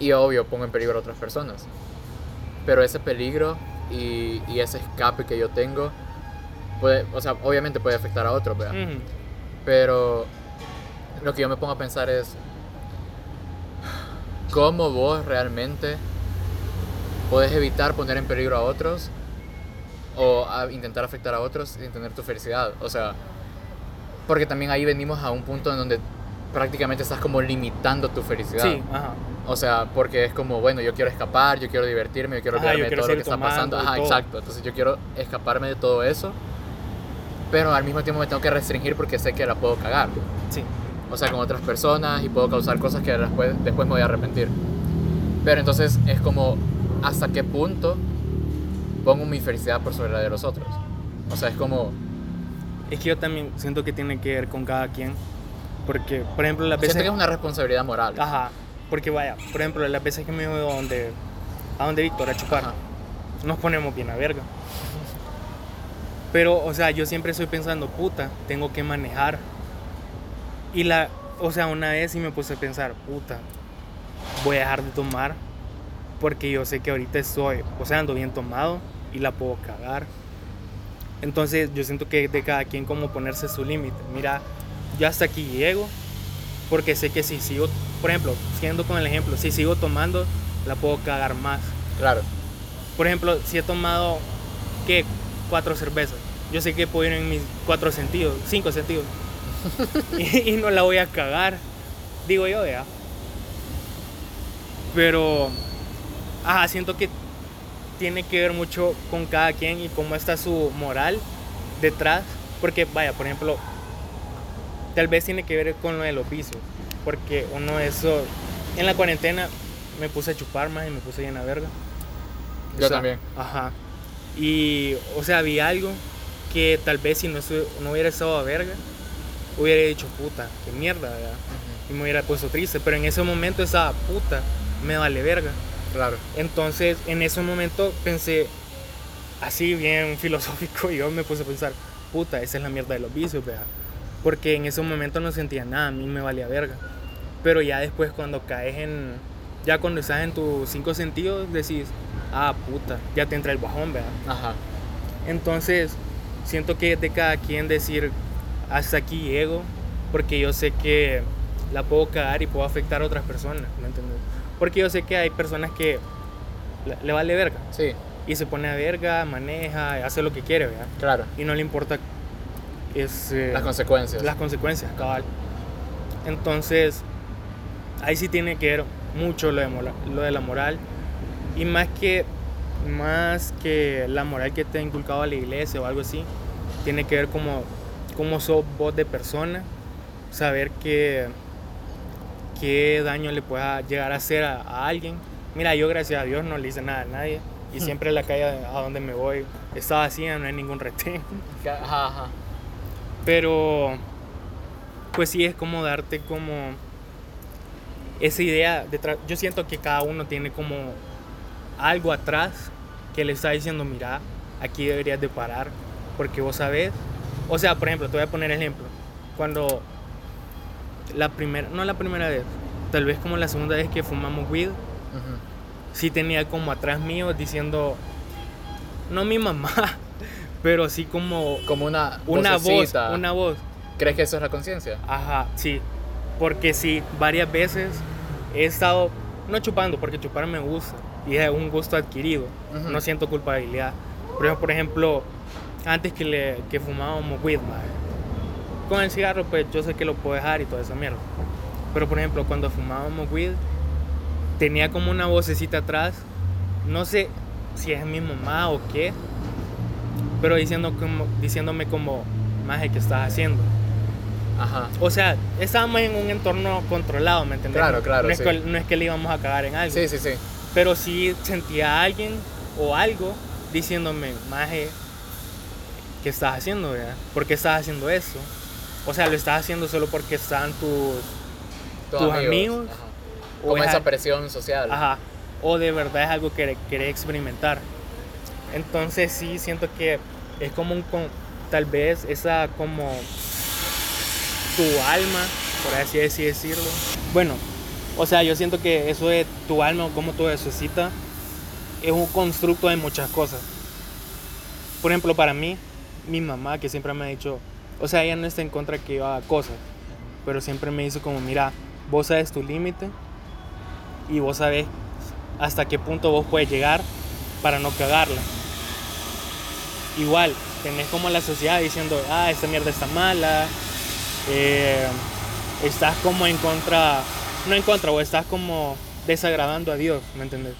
y obvio, pongo en peligro a otras personas. Pero ese peligro y, y, ese escape que yo tengo, puede, o sea, obviamente puede afectar a otros, ¿verdad? Pero lo que yo me pongo a pensar es, ¿cómo vos realmente puedes evitar poner en peligro a otros o a intentar afectar a otros sin tener tu felicidad? O sea, porque también ahí venimos a un punto en donde prácticamente estás como limitando tu felicidad. Sí, ajá. O sea, porque es como, bueno, yo quiero escapar, yo quiero divertirme, yo quiero Ajá, olvidarme yo quiero de todo lo que está pasando. Ajá, exacto. Entonces yo quiero escaparme de todo eso, pero al mismo tiempo me tengo que restringir porque sé que la puedo cagar. Sí. O sea, con otras personas y puedo causar cosas que después, después me voy a arrepentir. Pero entonces es como, ¿hasta qué punto pongo mi felicidad por sobre la de los otros? O sea, es como, Es que yo también siento que tiene que ver con cada quien. Porque, por ejemplo, las siento veces... que es una responsabilidad moral. Ajá. Porque vaya, por ejemplo, las veces que me ido a donde, a donde Víctor a chupar, Ajá. nos ponemos bien a verga. Pero, o sea, yo siempre estoy pensando, puta, tengo que manejar. Y la, o sea, una vez sí me puse a pensar, puta, voy a dejar de tomar porque yo sé que ahorita estoy, o sea, ando bien tomado y la puedo cagar. Entonces, yo siento que de cada quien como ponerse su límite. Mira, yo hasta aquí llego porque sé que si sigo, por ejemplo, siguiendo con el ejemplo, si sigo tomando, la puedo cagar más. Claro. Por ejemplo, si he tomado, ¿qué? Cuatro cervezas. Yo sé que puedo ir en mis cuatro sentidos, cinco sentidos. [laughs] y, y no la voy a cagar, digo yo, ya. Pero, ajá, siento que tiene que ver mucho con cada quien y cómo está su moral detrás. Porque, vaya, por ejemplo, tal vez tiene que ver con lo de los vicios. Porque uno eso, en la cuarentena me puse a chupar más y me puse llena verga. Yo sea, también. Ajá. Y, o sea, había algo que tal vez si no, no hubiera estado a verga, hubiera dicho, puta, qué mierda, ¿verdad? Y me hubiera puesto triste. Pero en ese momento estaba, puta, me vale verga. Claro. Entonces, en ese momento pensé, así bien [laughs] filosófico, y yo me puse a pensar, puta, esa es la mierda de los vicios, ¿verdad? Porque en ese momento no sentía nada, a mí me valía verga. Pero ya después cuando caes en, ya cuando estás en tus cinco sentidos, decís, ah, puta, ya te entra el bajón, ¿verdad? Ajá. Entonces, siento que es de cada quien decir, hasta aquí llego, porque yo sé que la puedo cagar y puedo afectar a otras personas, ¿me entiendes? Porque yo sé que hay personas que le, le vale verga Sí, y se pone a verga, maneja, hace lo que quiere, ¿verdad? claro. Y no le importa es, eh, Las consecuencias. las consecuencias, cabal. Entonces, ahí sí tiene que ver mucho lo de, lo de la moral. Y más que, más que la moral que te ha inculcado la iglesia o algo así, tiene que ver como, como sos vos de persona, saber que, qué daño le pueda llegar a hacer a, a alguien. Mira, yo gracias a Dios no le hice nada a nadie. Y siempre en la calle a donde me voy está vacía, no hay ningún retén. [laughs] Ajá, ajá. Pero, pues sí, es como darte como esa idea detrás. Yo siento que cada uno tiene como algo atrás que le está diciendo, mira, aquí deberías de parar, porque vos sabés. O sea, por ejemplo, te voy a poner ejemplo. Cuando la primera, no la primera vez, tal vez como la segunda vez que fumamos weed, Ujú. sí tenía como atrás mío diciendo, no mi mamá, [laughs] pero sí como Como una una voz, una voz. ¿Crees que eso es la conciencia? Ajá, sí. Porque sí, varias veces he estado, no chupando, porque chupar me gusta. Y es un gusto adquirido. No siento culpabilidad. Pero, por ejemplo, antes que, le, que fumábamos weed, mae, con el cigarro, pues yo sé que lo puedo dejar y toda esa mierda. Pero, por ejemplo, cuando fumábamos weed, tenía como una vocecita atrás. No sé si es mi mamá o qué. Pero diciendo como, diciéndome como, maje, ¿qué estás haciendo? Ajá. O sea, estábamos en un entorno controlado, ¿me entendés? Claro, claro, No es, sí. que, no es que le íbamos a cagar en algo. Sí, sí, sí. Pero sí sentía a alguien o algo diciéndome, maje, ¿qué estás haciendo, verdad? ¿Por qué estás haciendo eso? O sea, lo estás haciendo solo porque están tus... Tus amigos, o Como es esa presión social. Ajá. O de verdad es algo que querés experimentar. Entonces sí siento que es como un... con- tal vez esa como tu alma, por así así decirlo. Bueno, o sea, yo siento que eso de tu alma o cómo tú necesitas es un constructo de muchas cosas. Por ejemplo, para mí, mi mamá que siempre me ha dicho, o sea, ella no está en contra que yo haga cosas, pero siempre me dice como, mira, vos sabes tu límite y vos sabes hasta qué punto vos puedes llegar para no cagarla. Igual, tenés como la sociedad diciendo, ah, esta mierda está mala, eh, estás como en contra, no en contra, o estás como desagradando a Dios, ¿me entendés?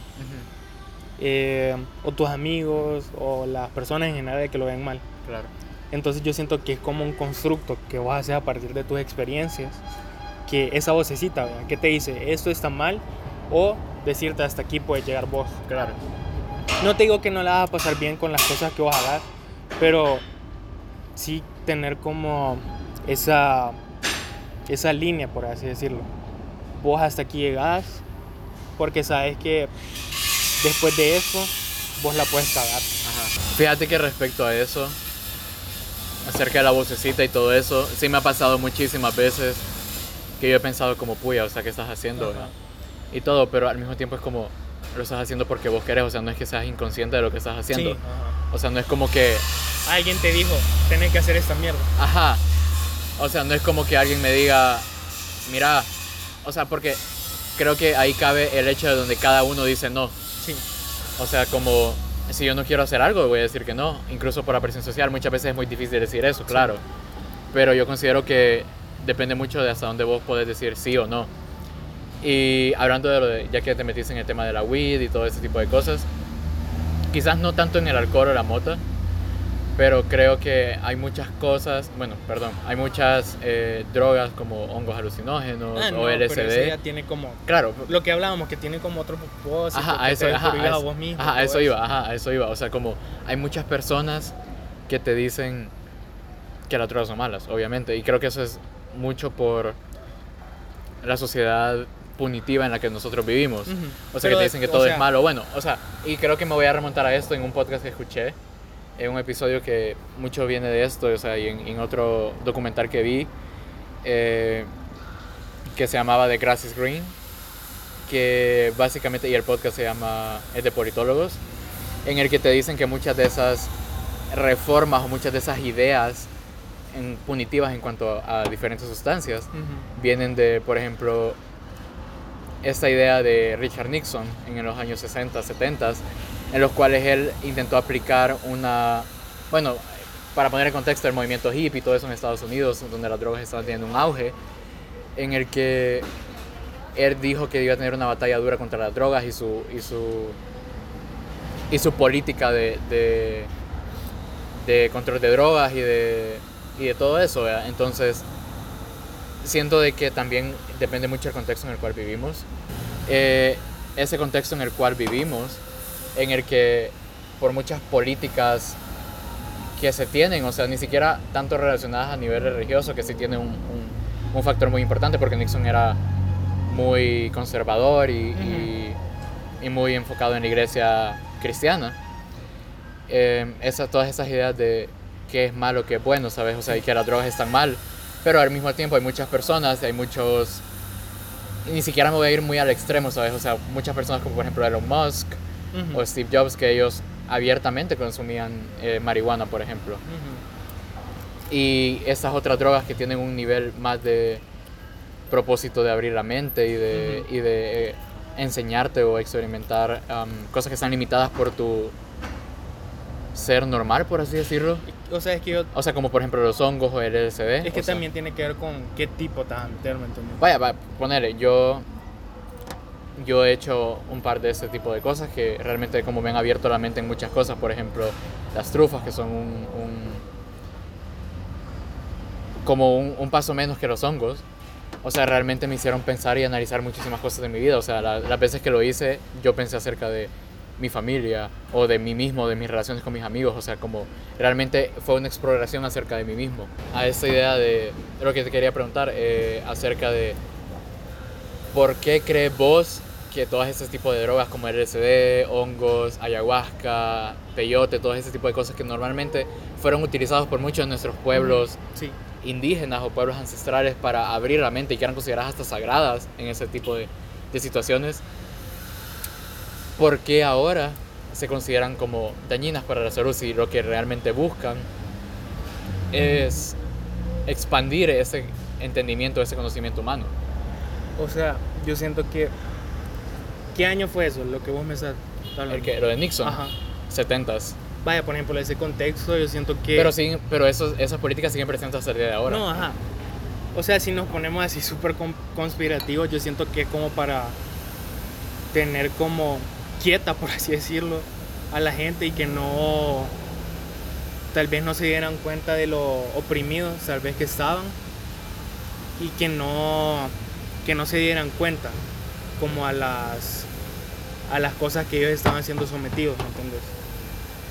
Eh, o tus amigos, o las personas en general que lo ven mal. Claro. Entonces yo siento que es como un constructo que vas a hacer a partir de tus experiencias, que esa vocecita, ¿verdad? que te dice, esto está mal, o decirte hasta aquí puedes llegar vos. Claro. No te digo que no la vas a pasar bien con las cosas que vas a dar, pero sí tener como esa, esa línea, por así decirlo. Vos hasta aquí llegás, porque sabes que después de eso, vos la puedes cagar. Ajá. Fíjate que respecto a eso, acerca de la vocecita y todo eso, sí me ha pasado muchísimas veces que yo he pensado como, puya, o sea, ¿qué estás haciendo? Y todo, pero al mismo tiempo es como, lo estás haciendo porque vos querés, o sea, no es que seas inconsciente de lo que estás haciendo. Sí. O sea, no es como que, Alguien te dijo, tenés que hacer esta mierda. ajá, o sea, no es como que alguien me diga, mira, o sea, porque creo que ahí cabe el hecho de donde cada uno dice no. Sí. O sea, como si yo no quiero hacer algo, voy a decir que no. Incluso por la presión social, muchas veces es muy difícil decir eso, claro. pero yo considero que depende mucho de hasta dónde vos podés decir sí o no. Y hablando de lo de, ya que te metiste en el tema de la weed y todo ese tipo de cosas, quizás no tanto en el alcohol o la mota, pero creo que hay muchas cosas, bueno, perdón, hay muchas eh, drogas como hongos alucinógenos Ah, no, o pero eso LSD. ya tiene como Claro, lo que hablábamos que tiene como otro propósito Ajá, a eso, ajá, a eso- vos mismo ajá, a todo eso iba, ajá, a eso iba. O sea, como hay muchas personas que te dicen que las drogas son malas, obviamente. Y creo que eso es mucho por la sociedad punitiva en la que nosotros vivimos. Ujú. O sea, Pero, que te dicen que todo sea, es malo. Bueno, o sea, y creo que me voy a remontar a esto en un podcast que escuché, en un episodio que mucho viene de esto, o sea, y en, en otro documental que vi, eh, que se llamaba The Grass is Green, que básicamente, y el podcast se llama, es de politólogos, en el que te dicen que muchas de esas reformas o muchas de esas ideas en- punitivas en cuanto a diferentes sustancias vienen de, por ejemplo, esta idea de Richard Nixon en los años 60, 70, en los cuales él intentó aplicar una, bueno, para poner en contexto el movimiento hippie y todo eso en Estados Unidos, donde las drogas estaban teniendo un auge, en el que él dijo que iba a tener una batalla dura contra las drogas y su, y su, y su política de, de, control de drogas y de, y de todo eso. Entonces, siento de que también depende mucho del contexto en el cual vivimos. Eh, ese contexto en el cual vivimos, en el que por muchas políticas que se tienen, o sea, ni siquiera tanto relacionadas a nivel religioso, que sí tiene un, un- un factor muy importante, porque Nixon era muy conservador y, y- y muy enfocado en la iglesia cristiana. Eh, esa- todas esas ideas de qué es malo, qué es bueno, ¿sabes? O sea, y que las drogas están mal, pero al mismo tiempo hay muchas personas, hay muchos... Ni siquiera me voy a ir muy al extremo, ¿sabes? O sea, muchas personas como por ejemplo Elon Musk O Steve Jobs, que ellos abiertamente consumían eh, marihuana, por ejemplo. Ujú. Y esas otras drogas que tienen un nivel más de propósito de abrir la mente y de, y de eh, enseñarte o experimentar um, cosas que están limitadas por tu ser normal, por así decirlo. o sea es que yo O sea, como por ejemplo los hongos o el LSD. es que sea, también tiene que ver con qué tipo meter, ¿me entiendes? Vaya, va, ponerle, yo, yo he hecho un par de ese tipo de cosas que realmente como me han abierto la mente en muchas cosas. Por ejemplo, las trufas, que son un, un- como un, un paso menos que los hongos. O sea, realmente me hicieron pensar y analizar muchísimas cosas de mi vida. O sea, la- las veces que lo hice, yo pensé acerca de mi familia o de mí mismo, de mis relaciones con mis amigos. O sea, como realmente fue una exploración acerca de mí mismo. A esa idea de lo que te quería preguntar eh, acerca de por qué crees vos que todos estos tipos de drogas como LSD, hongos, ayahuasca, peyote, todo ese tipo de cosas que normalmente fueron utilizados por muchos de nuestros pueblos Sí. indígenas o pueblos ancestrales para abrir la mente y que eran consideradas hasta sagradas en ese tipo de, de situaciones, ¿por qué ahora se consideran como dañinas para la salud si lo que realmente buscan es expandir ese entendimiento, ese conocimiento humano? O sea, yo siento que ¿qué año fue eso? Lo que vos me estás hablando. El que, lo de Nixon, Ajá. 70s. Vaya, por ejemplo, ese contexto yo siento que Pero, sí, pero esos, esas políticas siguen presentes hasta el día de ahora. No, ajá. O sea, si nos ponemos así súper con- conspirativos, yo siento que es como para tener como quieta, por así decirlo, a la gente y que no, tal vez no se dieran cuenta de lo oprimidos, tal vez que estaban, y que no, que no se dieran cuenta como a las, a las cosas que ellos estaban siendo sometidos, ¿me entiendes?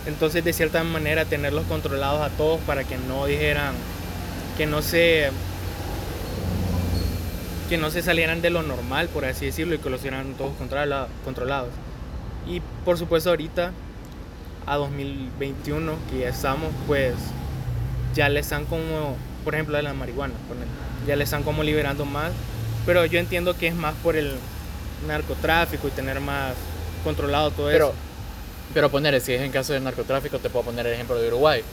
Entonces, de cierta manera, tenerlos controlados a todos para que no dijeran, que no se que no se salieran de lo normal, por así decirlo, y que los hicieran todos controla- controlados. Y por supuesto ahorita, a 2021, que ya estamos, pues ya le están como, por ejemplo, de la marihuana, ya le están como liberando más, pero yo entiendo que es más por el narcotráfico y tener más controlado todo Pero, eso. pero poner, si es en caso del narcotráfico, te puedo poner el ejemplo de Uruguay.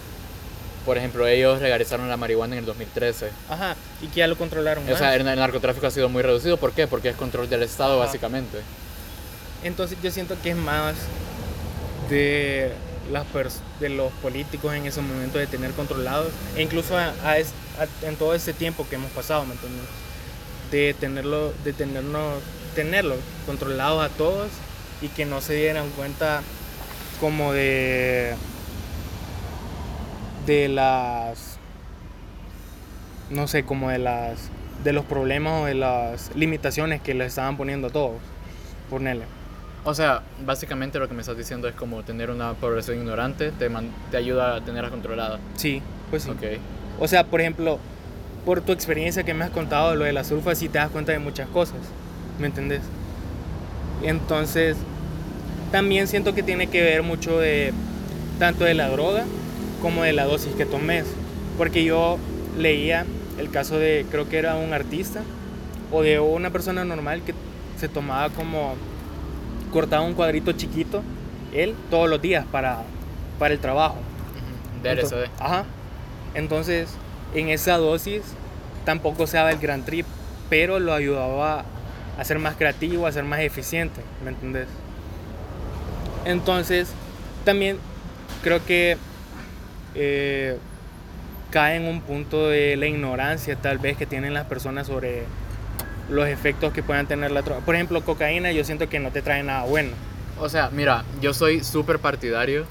Por ejemplo, ellos legalizaron la marihuana en el 2013. Ajá, y que ya lo controlaron O sea, el, el narcotráfico ha sido muy reducido. ¿Por qué? Porque es control del Estado, Ajá. básicamente. Entonces yo siento que es más de las de los políticos en ese momento de tener controlados, e incluso en todo ese tiempo que hemos pasado, ¿me entiendes? De tenerlo, de tenernos, tenerlo controlados a todos y que no se dieran cuenta como de de las no sé, como de las de los problemas o de las limitaciones que le estaban poniendo a todos. Ponerle. O sea, básicamente lo que me estás diciendo es como tener una población ignorante te, te ayuda a tenerla controlada. Sí, pues sí. O sea, por ejemplo, por tu experiencia que me has contado, lo de la surfa, sí te das cuenta de muchas cosas. ¿Me entendés? Entonces, también siento que tiene que ver mucho de tanto de la droga como de la dosis que tomes. Porque yo leía el caso de, creo que era un artista o de una persona normal que se tomaba como, cortaba un cuadrito chiquito, él, todos los días para, para el trabajo. De LSD. Ajá. Entonces, en esa dosis tampoco se daba el gran trip, pero lo ayudaba a ser más creativo, a ser más eficiente, ¿me entendés? Entonces, también creo que eh, cae en un punto de la ignorancia tal vez que tienen las personas sobre los efectos que puedan tener la droga. Por ejemplo, cocaína yo siento que no te trae nada bueno. O sea, mira, yo soy súper partidario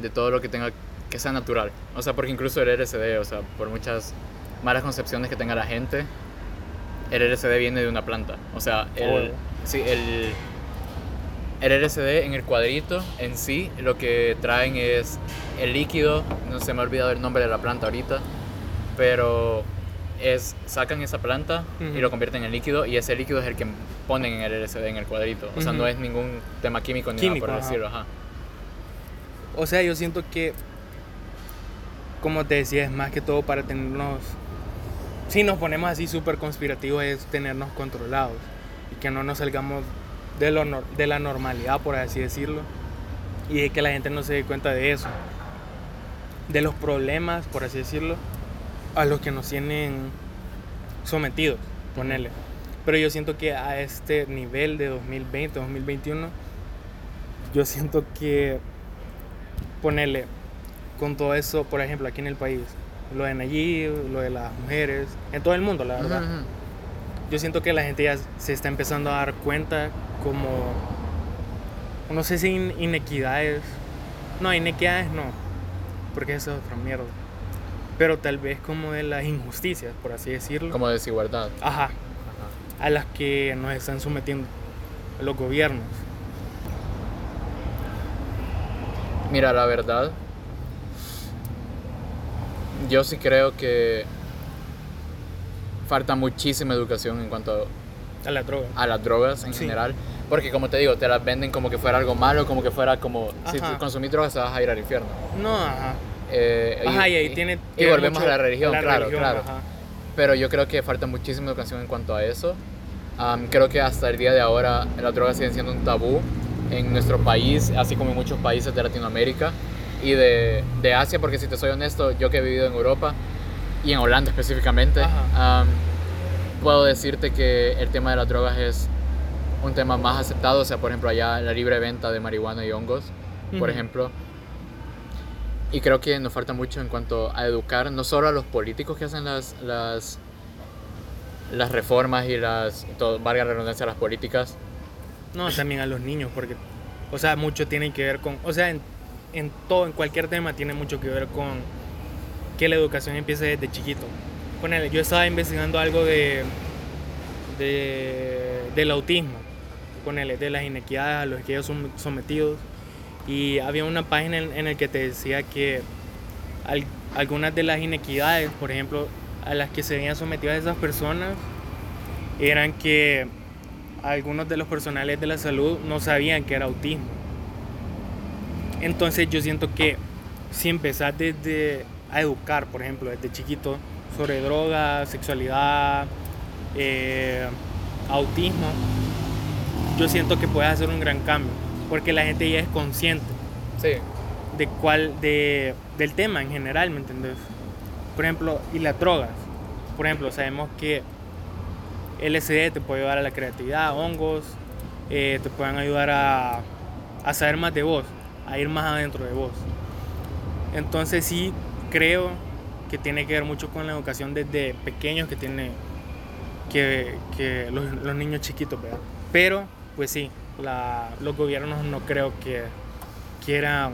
de todo lo que tenga que sea natural. O sea, porque incluso el LSD, o sea, por muchas malas concepciones que tenga la gente, el LSD viene de una planta. O sea, el, sí, el, el LSD en el cuadrito en sí lo que traen es el líquido, no se me ha olvidado el nombre de la planta ahorita, pero es sacan esa planta y lo convierten en líquido y ese líquido es el que ponen en el LSD en el cuadrito. O sea, no es ningún tema químico ni nada por decirlo, ajá. O sea, yo siento que como te decía, es más que todo para tenernos si nos ponemos así súper conspirativos es tenernos controlados y que no nos salgamos de, lo, de la normalidad, por así decirlo, y que la gente no se dé cuenta de eso, de los problemas, por así decirlo, a los que nos tienen sometidos, ponerle. Pero yo siento que a este nivel de 2020, 2021, yo siento que ponerle con todo eso, por ejemplo, aquí en el país, lo de Nayib, lo de las mujeres, en todo el mundo, la verdad. Yo siento que la gente ya se está empezando a dar cuenta como, no sé si inequidades, no, inequidades no, porque eso es otra mierda, pero tal vez como de las injusticias, por así decirlo. Como desigualdad. Ajá, Ajá. a las que nos están sometiendo los gobiernos. Mira, la verdad, yo sí creo que falta muchísima educación en cuanto a las drogas. A las drogas en general. Porque como te digo, te las venden como que fuera algo malo, como que fuera como si consumís drogas te vas a ir al infierno. No, ajá. Eh, ajá, y, ahí tiene... Y volvemos a la religión, claro, claro. Pero yo creo que falta muchísima educación en cuanto a eso. creo que hasta el día de ahora las drogas siguen siendo un tabú en nuestro país, así como en muchos países de Latinoamérica y de, de Asia, porque si te soy honesto, yo que he vivido en Europa y en Holanda específicamente, puedo decirte que el tema de las drogas es un tema más aceptado, o sea, por ejemplo, allá la libre venta de marihuana y hongos, por ejemplo. Y creo que nos falta mucho en cuanto a educar no solo a los políticos que hacen las, las, las reformas y las, todo, valga la redundancia, las políticas. No, también a los niños, porque, o sea, mucho tiene que ver con, o sea, en, en todo, en cualquier tema tiene mucho que ver con que la educación empiece desde chiquito. Ponele, yo estaba investigando algo de, de del autismo, ponele, de las inequidades a los que ellos son sometidos. Y había una página en, la que te decía que algunas de las inequidades, por ejemplo, a las que se veían sometidas esas personas, eran que algunos de los personales de la salud no sabían que era autismo. Entonces yo siento que si empezás desde a educar, por ejemplo, desde chiquito, sobre drogas, sexualidad, eh, autismo, yo siento que puedes hacer un gran cambio, porque la gente ya es consciente de cuál, de, del tema en general, ¿me entendés? Por ejemplo, y las drogas. Por ejemplo, sabemos que LSD te puede ayudar a la creatividad, hongos, eh, te pueden ayudar a, a saber más de vos. A ir más adentro de vos. Entonces sí creo que tiene que ver mucho con la educación desde pequeños que tiene que, que los, niños chiquitos, ¿verdad? Pero, pues sí, los gobiernos no creo que quieran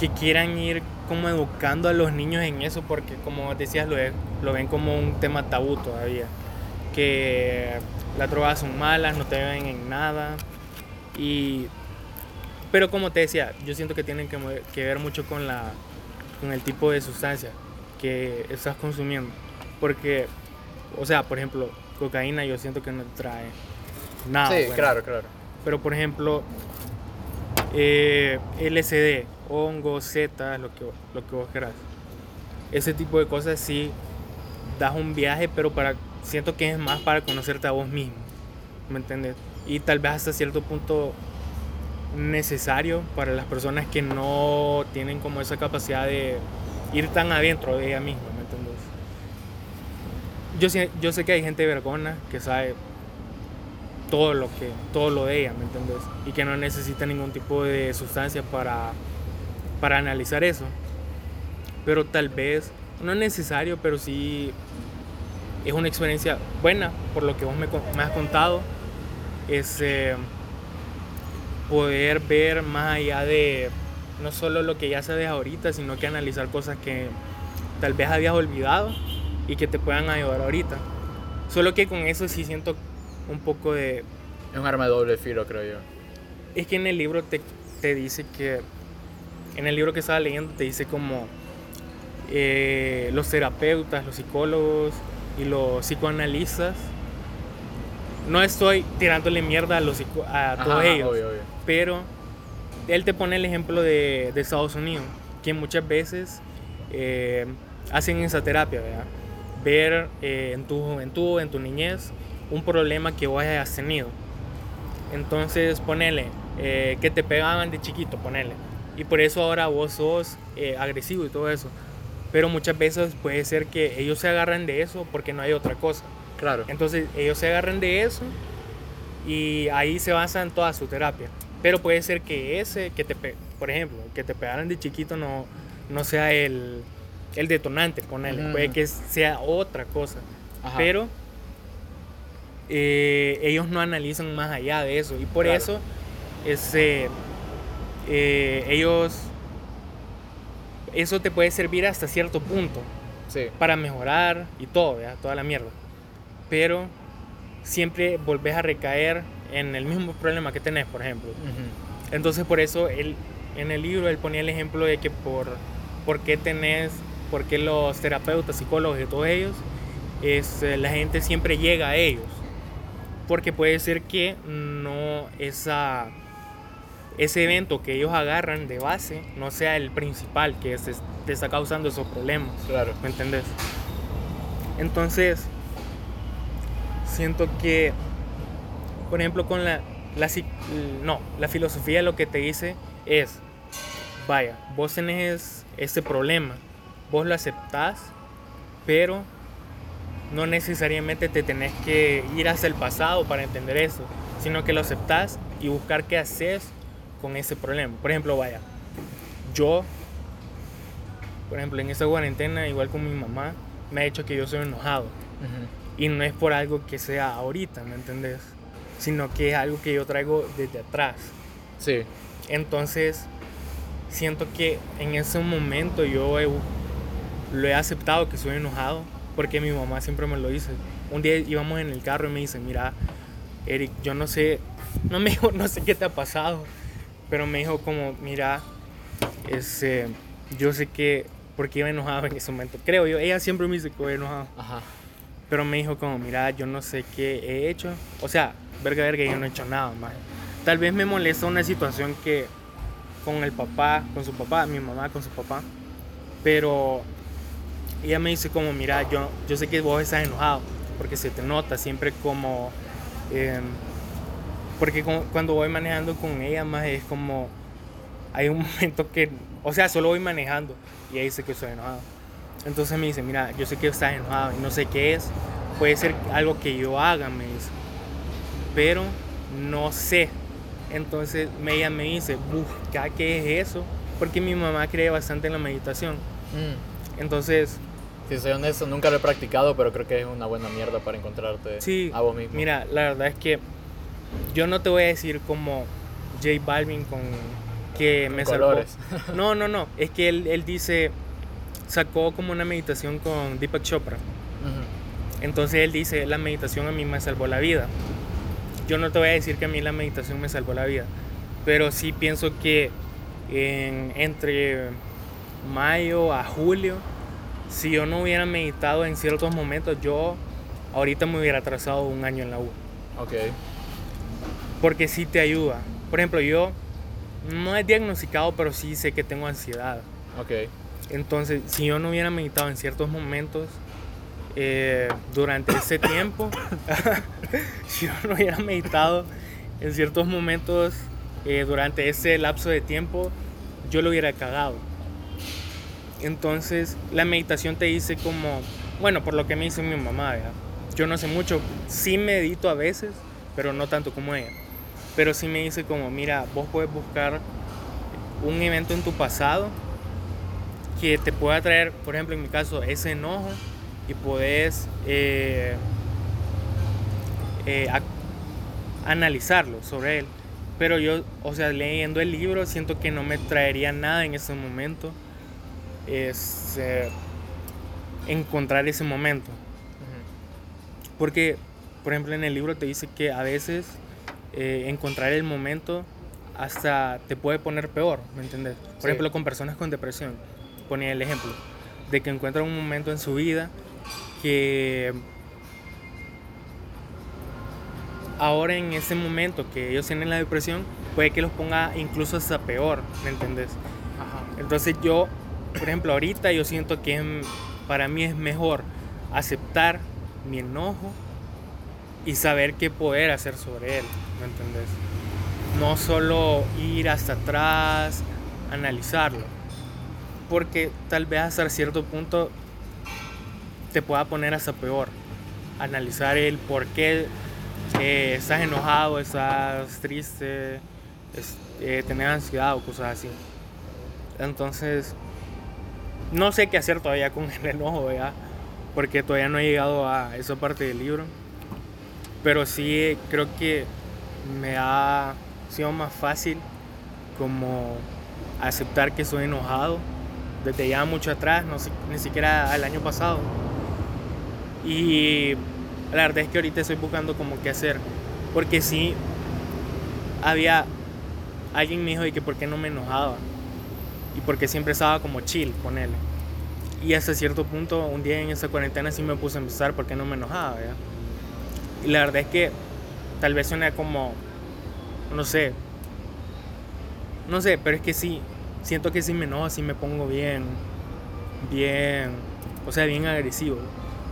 que quieran ir como educando a los niños en eso porque como decías lo, lo ven como un tema tabú todavía que las drogas son malas no te ven en nada y pero como te decía yo siento que tienen que, que ver mucho con la con el tipo de sustancia que estás consumiendo porque o sea por ejemplo cocaína yo siento que no trae nada sí claro claro pero por ejemplo eh, LSD hongo, setas, lo que, lo que vos querás. Ese tipo de cosas sí das un viaje, pero para siento que es más para conocerte a vos mismo, ¿me entiendes? Y tal vez hasta cierto punto necesario para las personas que no tienen como esa capacidad de ir tan adentro de ella misma, ¿me entiendes? Yo sé, yo sé que hay gente vergona que sabe todo lo que todo lo de ella, ¿me entiendes? Y que no necesita ningún tipo de sustancia para para analizar eso. Pero tal vez, no es necesario, pero sí es una experiencia buena, por lo que vos me has contado. Es eh, poder ver más allá de no solo lo que ya sabes ahorita, sino que analizar cosas que tal vez habías olvidado y que te puedan ayudar ahorita. Solo que con eso sí siento un poco de... Es un arma de doble filo, creo yo. Es que en el libro te, te dice que en el libro que estaba leyendo te dice como eh, los terapeutas, los psicólogos y los psicoanalistas. No estoy tirándole mierda a, los, a todos ellos, pero él te pone el ejemplo de, de Estados Unidos, que muchas veces eh, hacen esa terapia, ¿verdad? ver eh, en tu juventud, en tu niñez, un problema que vos hayas tenido. Entonces, ponele, que te pegaban de chiquito, ponele y por eso ahora vos sos eh, agresivo y todo eso. Pero muchas veces puede ser que ellos se agarren de eso porque no hay otra cosa. Claro. Entonces ellos se agarren de eso y ahí se basa en toda su terapia. Pero puede ser que ese, que te, por ejemplo, que te pegaran de chiquito no, no sea el, el detonante, ponerle. Puede que sea otra cosa. Pero eh, ellos no analizan más allá de eso. Y por eso ese eh, ellos, eso te puede servir hasta cierto punto para mejorar y todo, toda la mierda. Pero siempre volvés a recaer en el mismo problema que tenés, por ejemplo. Entonces por eso él, en el libro él ponía el ejemplo de que por, por qué tenés, por qué los terapeutas, psicólogos y todos ellos, es, eh, la gente siempre llega a ellos. Porque puede ser que no esa ese evento que ellos agarran de base no sea el principal que se te está causando esos problemas. Claro. ¿Me entendés? Entonces, siento que, por ejemplo, con la, la, no, la filosofía lo que te dice es, vaya, vos tenés ese problema, vos lo aceptás, pero no necesariamente te tenés que ir hacia el pasado para entender eso, sino que lo aceptás y buscar qué haces con ese problema. Por ejemplo, vaya, yo, por ejemplo, en esa cuarentena, igual con mi mamá, me ha hecho que yo soy enojado. Y no es por algo que sea ahorita, ¿me entendés? Sino que es algo que yo traigo desde atrás. Sí. Entonces, siento que en ese momento yo lo he aceptado que soy enojado, porque mi mamá siempre me lo dice. Un día íbamos en el carro y me dice, mira, Eric, yo no sé, [laughs] no me no sé qué te ha pasado, pero me dijo como, mira, ese, yo sé que, porque iba enojado en ese momento, creo yo, ella siempre me dice que voy enojado. Ajá. Pero me dijo como, mira, yo no sé qué he hecho. O sea, verga, verga, yo no he hecho nada más. Tal vez me molesta una situación que con el papá, con su papá, mi mamá con su papá. Pero ella me dice como, mira, yo, yo sé que vos estás enojado, porque se te nota siempre como... Eh, porque cuando voy manejando con ella, más es como. Hay un momento que. O sea, solo voy manejando y ella dice que estoy enojado. Entonces me dice: Mira, yo sé que estás enojado y no sé qué es. Puede ser algo que yo haga, me dice. Pero no sé Entonces ella me dice, busca qué es eso, porque mi mamá cree bastante en la meditación. Mm. Entonces, Si soy honesto, nunca lo he practicado, pero creo que es una buena mierda para encontrarte sí, a vos mismo. mira, la verdad es que yo no te voy a decir como J Balvin con que me salvó. colores. No, no, no, es que él, él dice, sacó como una meditación con Deepak Chopra. Entonces él dice, la meditación a mí me salvó la vida. Yo no te voy a decir que a mí la meditación me salvó la vida, pero sí pienso que en- entre mayo a julio, si yo no hubiera meditado en ciertos momentos, yo ahorita me hubiera atrasado un año en la U. Ok. Porque sí te ayuda. Por ejemplo, yo no he diagnosticado, pero sí sé que tengo ansiedad. Ok. Entonces, si yo no hubiera meditado en ciertos momentos eh, durante ese tiempo, [laughs] si yo no hubiera meditado en ciertos momentos eh, durante ese lapso de tiempo, yo lo hubiera cagado. Entonces, la meditación te dice como, bueno, por lo que me dice mi mamá, ¿verdad? yo no sé mucho, sí medito a veces, pero no tanto como ella. Pero sí me dice como, mira, vos puedes buscar un evento en tu pasado que te pueda traer, por ejemplo, en mi caso, ese enojo y puedes eh, eh, analizarlo sobre él. Pero yo, o sea, leyendo el libro, siento que no me traería nada en ese momento. Es eh, encontrar ese momento. Porque, por ejemplo, en el libro te dice que a veces eh, encontrar el momento hasta te puede poner peor, ¿me entiendes? Por Sí. ejemplo, con personas con depresión, ponía el ejemplo, de que encuentran un momento en su vida que ahora en ese momento que ellos tienen la depresión, puede que los ponga incluso hasta peor, ¿me entiendes? Ajá. Entonces yo, por ejemplo, ahorita yo siento que es- para mí es mejor aceptar mi enojo y saber qué poder hacer sobre él, ¿me entendés? No solo ir hasta atrás, analizarlo, porque tal vez hasta cierto punto te pueda poner hasta peor. Analizar el por qué eh, estás enojado, estás triste, es- eh, tener ansiedad o cosas así. Entonces, no sé qué hacer todavía con [laughs] el enojo, ¿verdad? Porque todavía no he llegado a esa parte del libro. Pero sí creo que me ha sido más fácil como aceptar que soy enojado desde ya mucho atrás, no ni siquiera el año pasado. Y la verdad es que ahorita estoy buscando como qué hacer. Porque sí, había alguien me dijo de que por qué no me enojaba y porque siempre estaba como chill con él. Y hasta cierto punto, un día en esa cuarentena sí me puse a pensar por qué no me enojaba, ¿verdad? Y la verdad es que tal vez suena como, no sé, no sé, pero es que sí, siento que si me enojo, sí me pongo bien, bien, o sea, bien agresivo.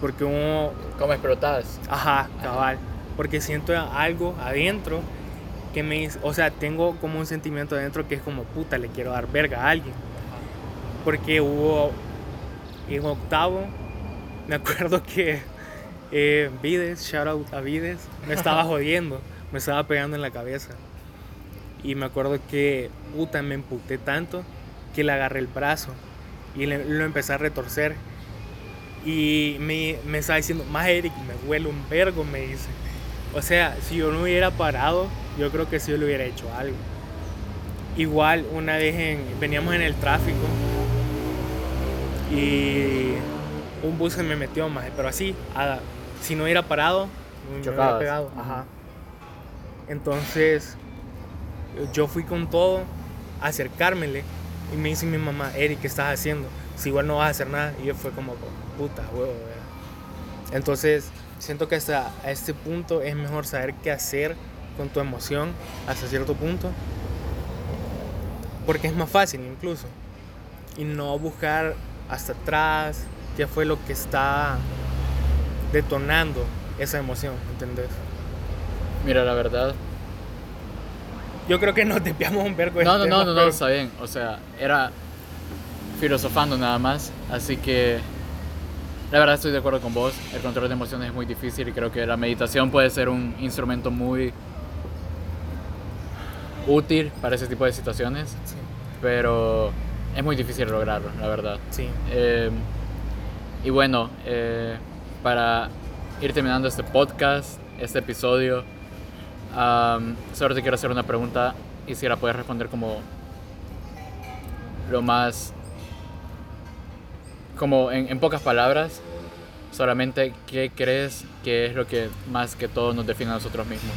Porque uno, ¿Cómo explotas? Ajá, cabal. Porque siento algo adentro que me o sea, tengo como un sentimiento adentro que es como puta, le quiero dar verga a alguien. Porque hubo en octavo, me acuerdo [laughs] que eh, Vides, shout out a Vides, me estaba [laughs] jodiendo, me estaba pegando en la cabeza. Y me acuerdo que puta, me emputé tanto que le agarré el brazo y le- lo empecé a retorcer. Y me, me estaba diciendo, más Eric, me huele un vergo, me dice. O sea, si yo no hubiera parado, yo creo que sí yo le hubiera hecho algo. Igual, una vez en- veníamos en el tráfico y un bus se me metió más, pero así, a- si no hubiera parado, me hubiera pegado. Ajá. Entonces, yo fui con todo a acercármele y me dice mi mamá, Eric, ¿qué estás haciendo? Si igual no vas a hacer nada. Y yo fue como, puta, huevo. Entonces, siento que hasta a este punto es mejor saber qué hacer con tu emoción hasta cierto punto. Porque es más fácil incluso. Y no buscar hasta atrás qué fue lo que está detonando esa emoción, ¿entendés? Mira, la verdad. Yo creo que nos desviamos un vergo No, no, no, no, no, está bien. O sea, era filosofando nada más. Así que la verdad estoy de acuerdo con vos. El control de emociones es muy difícil y creo que la meditación puede ser un instrumento muy útil para ese tipo de situaciones, Sí. pero es muy difícil lograrlo, la verdad. Sí. Eh, y bueno, eh, para ir terminando este podcast, este episodio, am, solo te quiero hacer una pregunta y si la puedes responder como lo más, como en, en pocas palabras, solamente qué crees que es lo que más que todo nos define a nosotros mismos.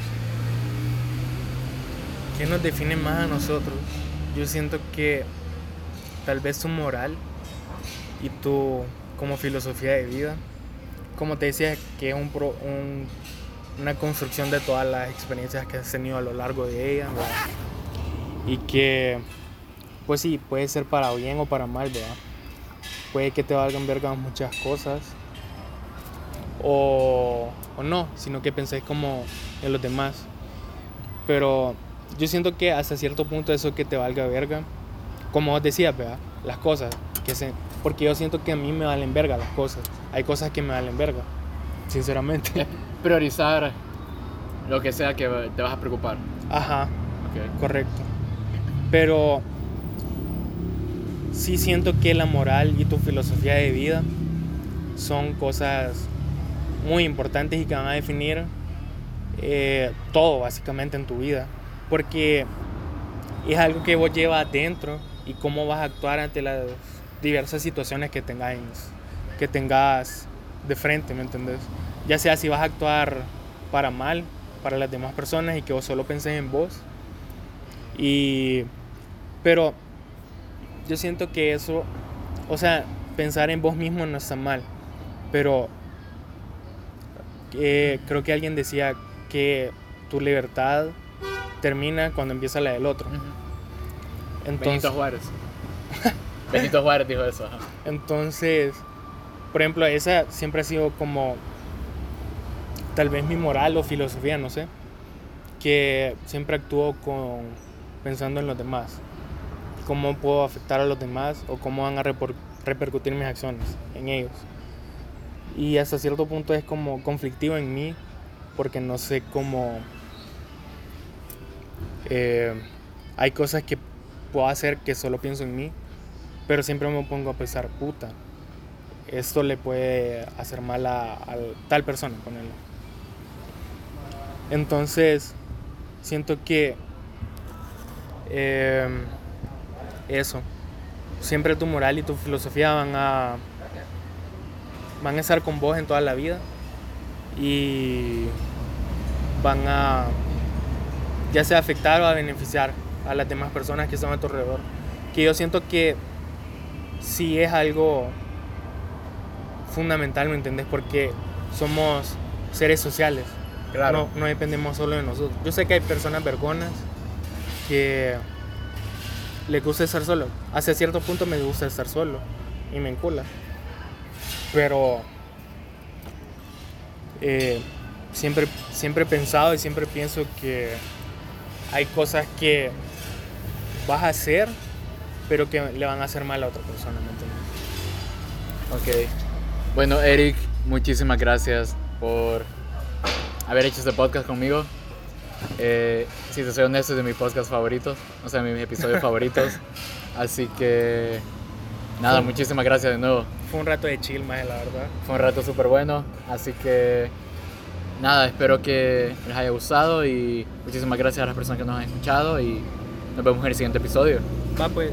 ¿Qué nos define más a nosotros? Yo siento que tal vez tu moral y tu como filosofía de vida, como te decía, que es un, pro- un- una construcción de todas las experiencias que has tenido a lo largo de ella, ¿verdad? Y que, pues sí, puede ser para bien o para mal, ¿verdad? Puede que te valgan verga muchas cosas, o, o no, sino que penséis como en los demás. Pero yo siento que hasta cierto punto eso que te valga verga, como vos decías, ¿verdad? Las cosas, que se, porque yo siento que a mí me valen verga las cosas. Hay cosas que me valen verga, sinceramente. [laughs] Priorizar lo que sea que te vas a preocupar. Ajá, Ok. correcto. Pero sí siento que la moral y tu filosofía de vida son cosas muy importantes y que van a definir eh, todo básicamente en tu vida. Porque es algo que vos llevas adentro y cómo vas a actuar ante las diversas situaciones que tengas, que tengas de frente, ¿me entendés? Ya sea si vas a actuar para mal, para las demás personas y que vos solo penses en vos. Y, pero yo siento que eso, o sea, pensar en vos mismo no está mal, pero eh, creo que alguien decía que tu libertad termina cuando empieza la del otro. Entonces, Benito Juárez. Benito Juárez dijo eso. ajá. Entonces, por ejemplo, esa siempre ha sido como tal vez mi moral o filosofía, no sé, que siempre actúo con pensando en los demás, cómo puedo afectar a los demás o cómo van a repercutir mis acciones en ellos. Y hasta cierto punto es como conflictivo en mí porque no sé cómo eh, hay cosas que puedo hacer que solo pienso en mí pero siempre me pongo a pensar, puta, esto le puede hacer mal a tal persona, ponerlo. Entonces, siento que eh, eso, siempre tu moral y tu filosofía van a, van a estar con vos en toda la vida y van a ya sea afectar o a beneficiar a las demás personas que están a tu alrededor. Que yo siento que sí es algo fundamental, ¿me entendés? Porque somos seres sociales. Claro. No, no dependemos solo de nosotros. Yo sé que hay personas vergonas que les gusta estar solo. Hasta cierto punto me gusta estar solo y me encula. Pero eh, siempre, siempre he pensado y siempre pienso que hay cosas que vas a hacer, pero que le van a hacer mal a otra persona, ¿me entiendes? Ok. Bueno, Eric, muchísimas gracias por haber hecho este podcast conmigo. Eh, si te soy honesto, es de mis podcasts favoritos, o sea, mis episodios favoritos. [laughs] Así que, nada, muchísimas gracias de nuevo. Fue un rato de chill, más la verdad. Fue un rato súper bueno, así que, nada, espero que les haya gustado y muchísimas gracias a las personas que nos han escuchado y nos vemos en el siguiente episodio. Va pues.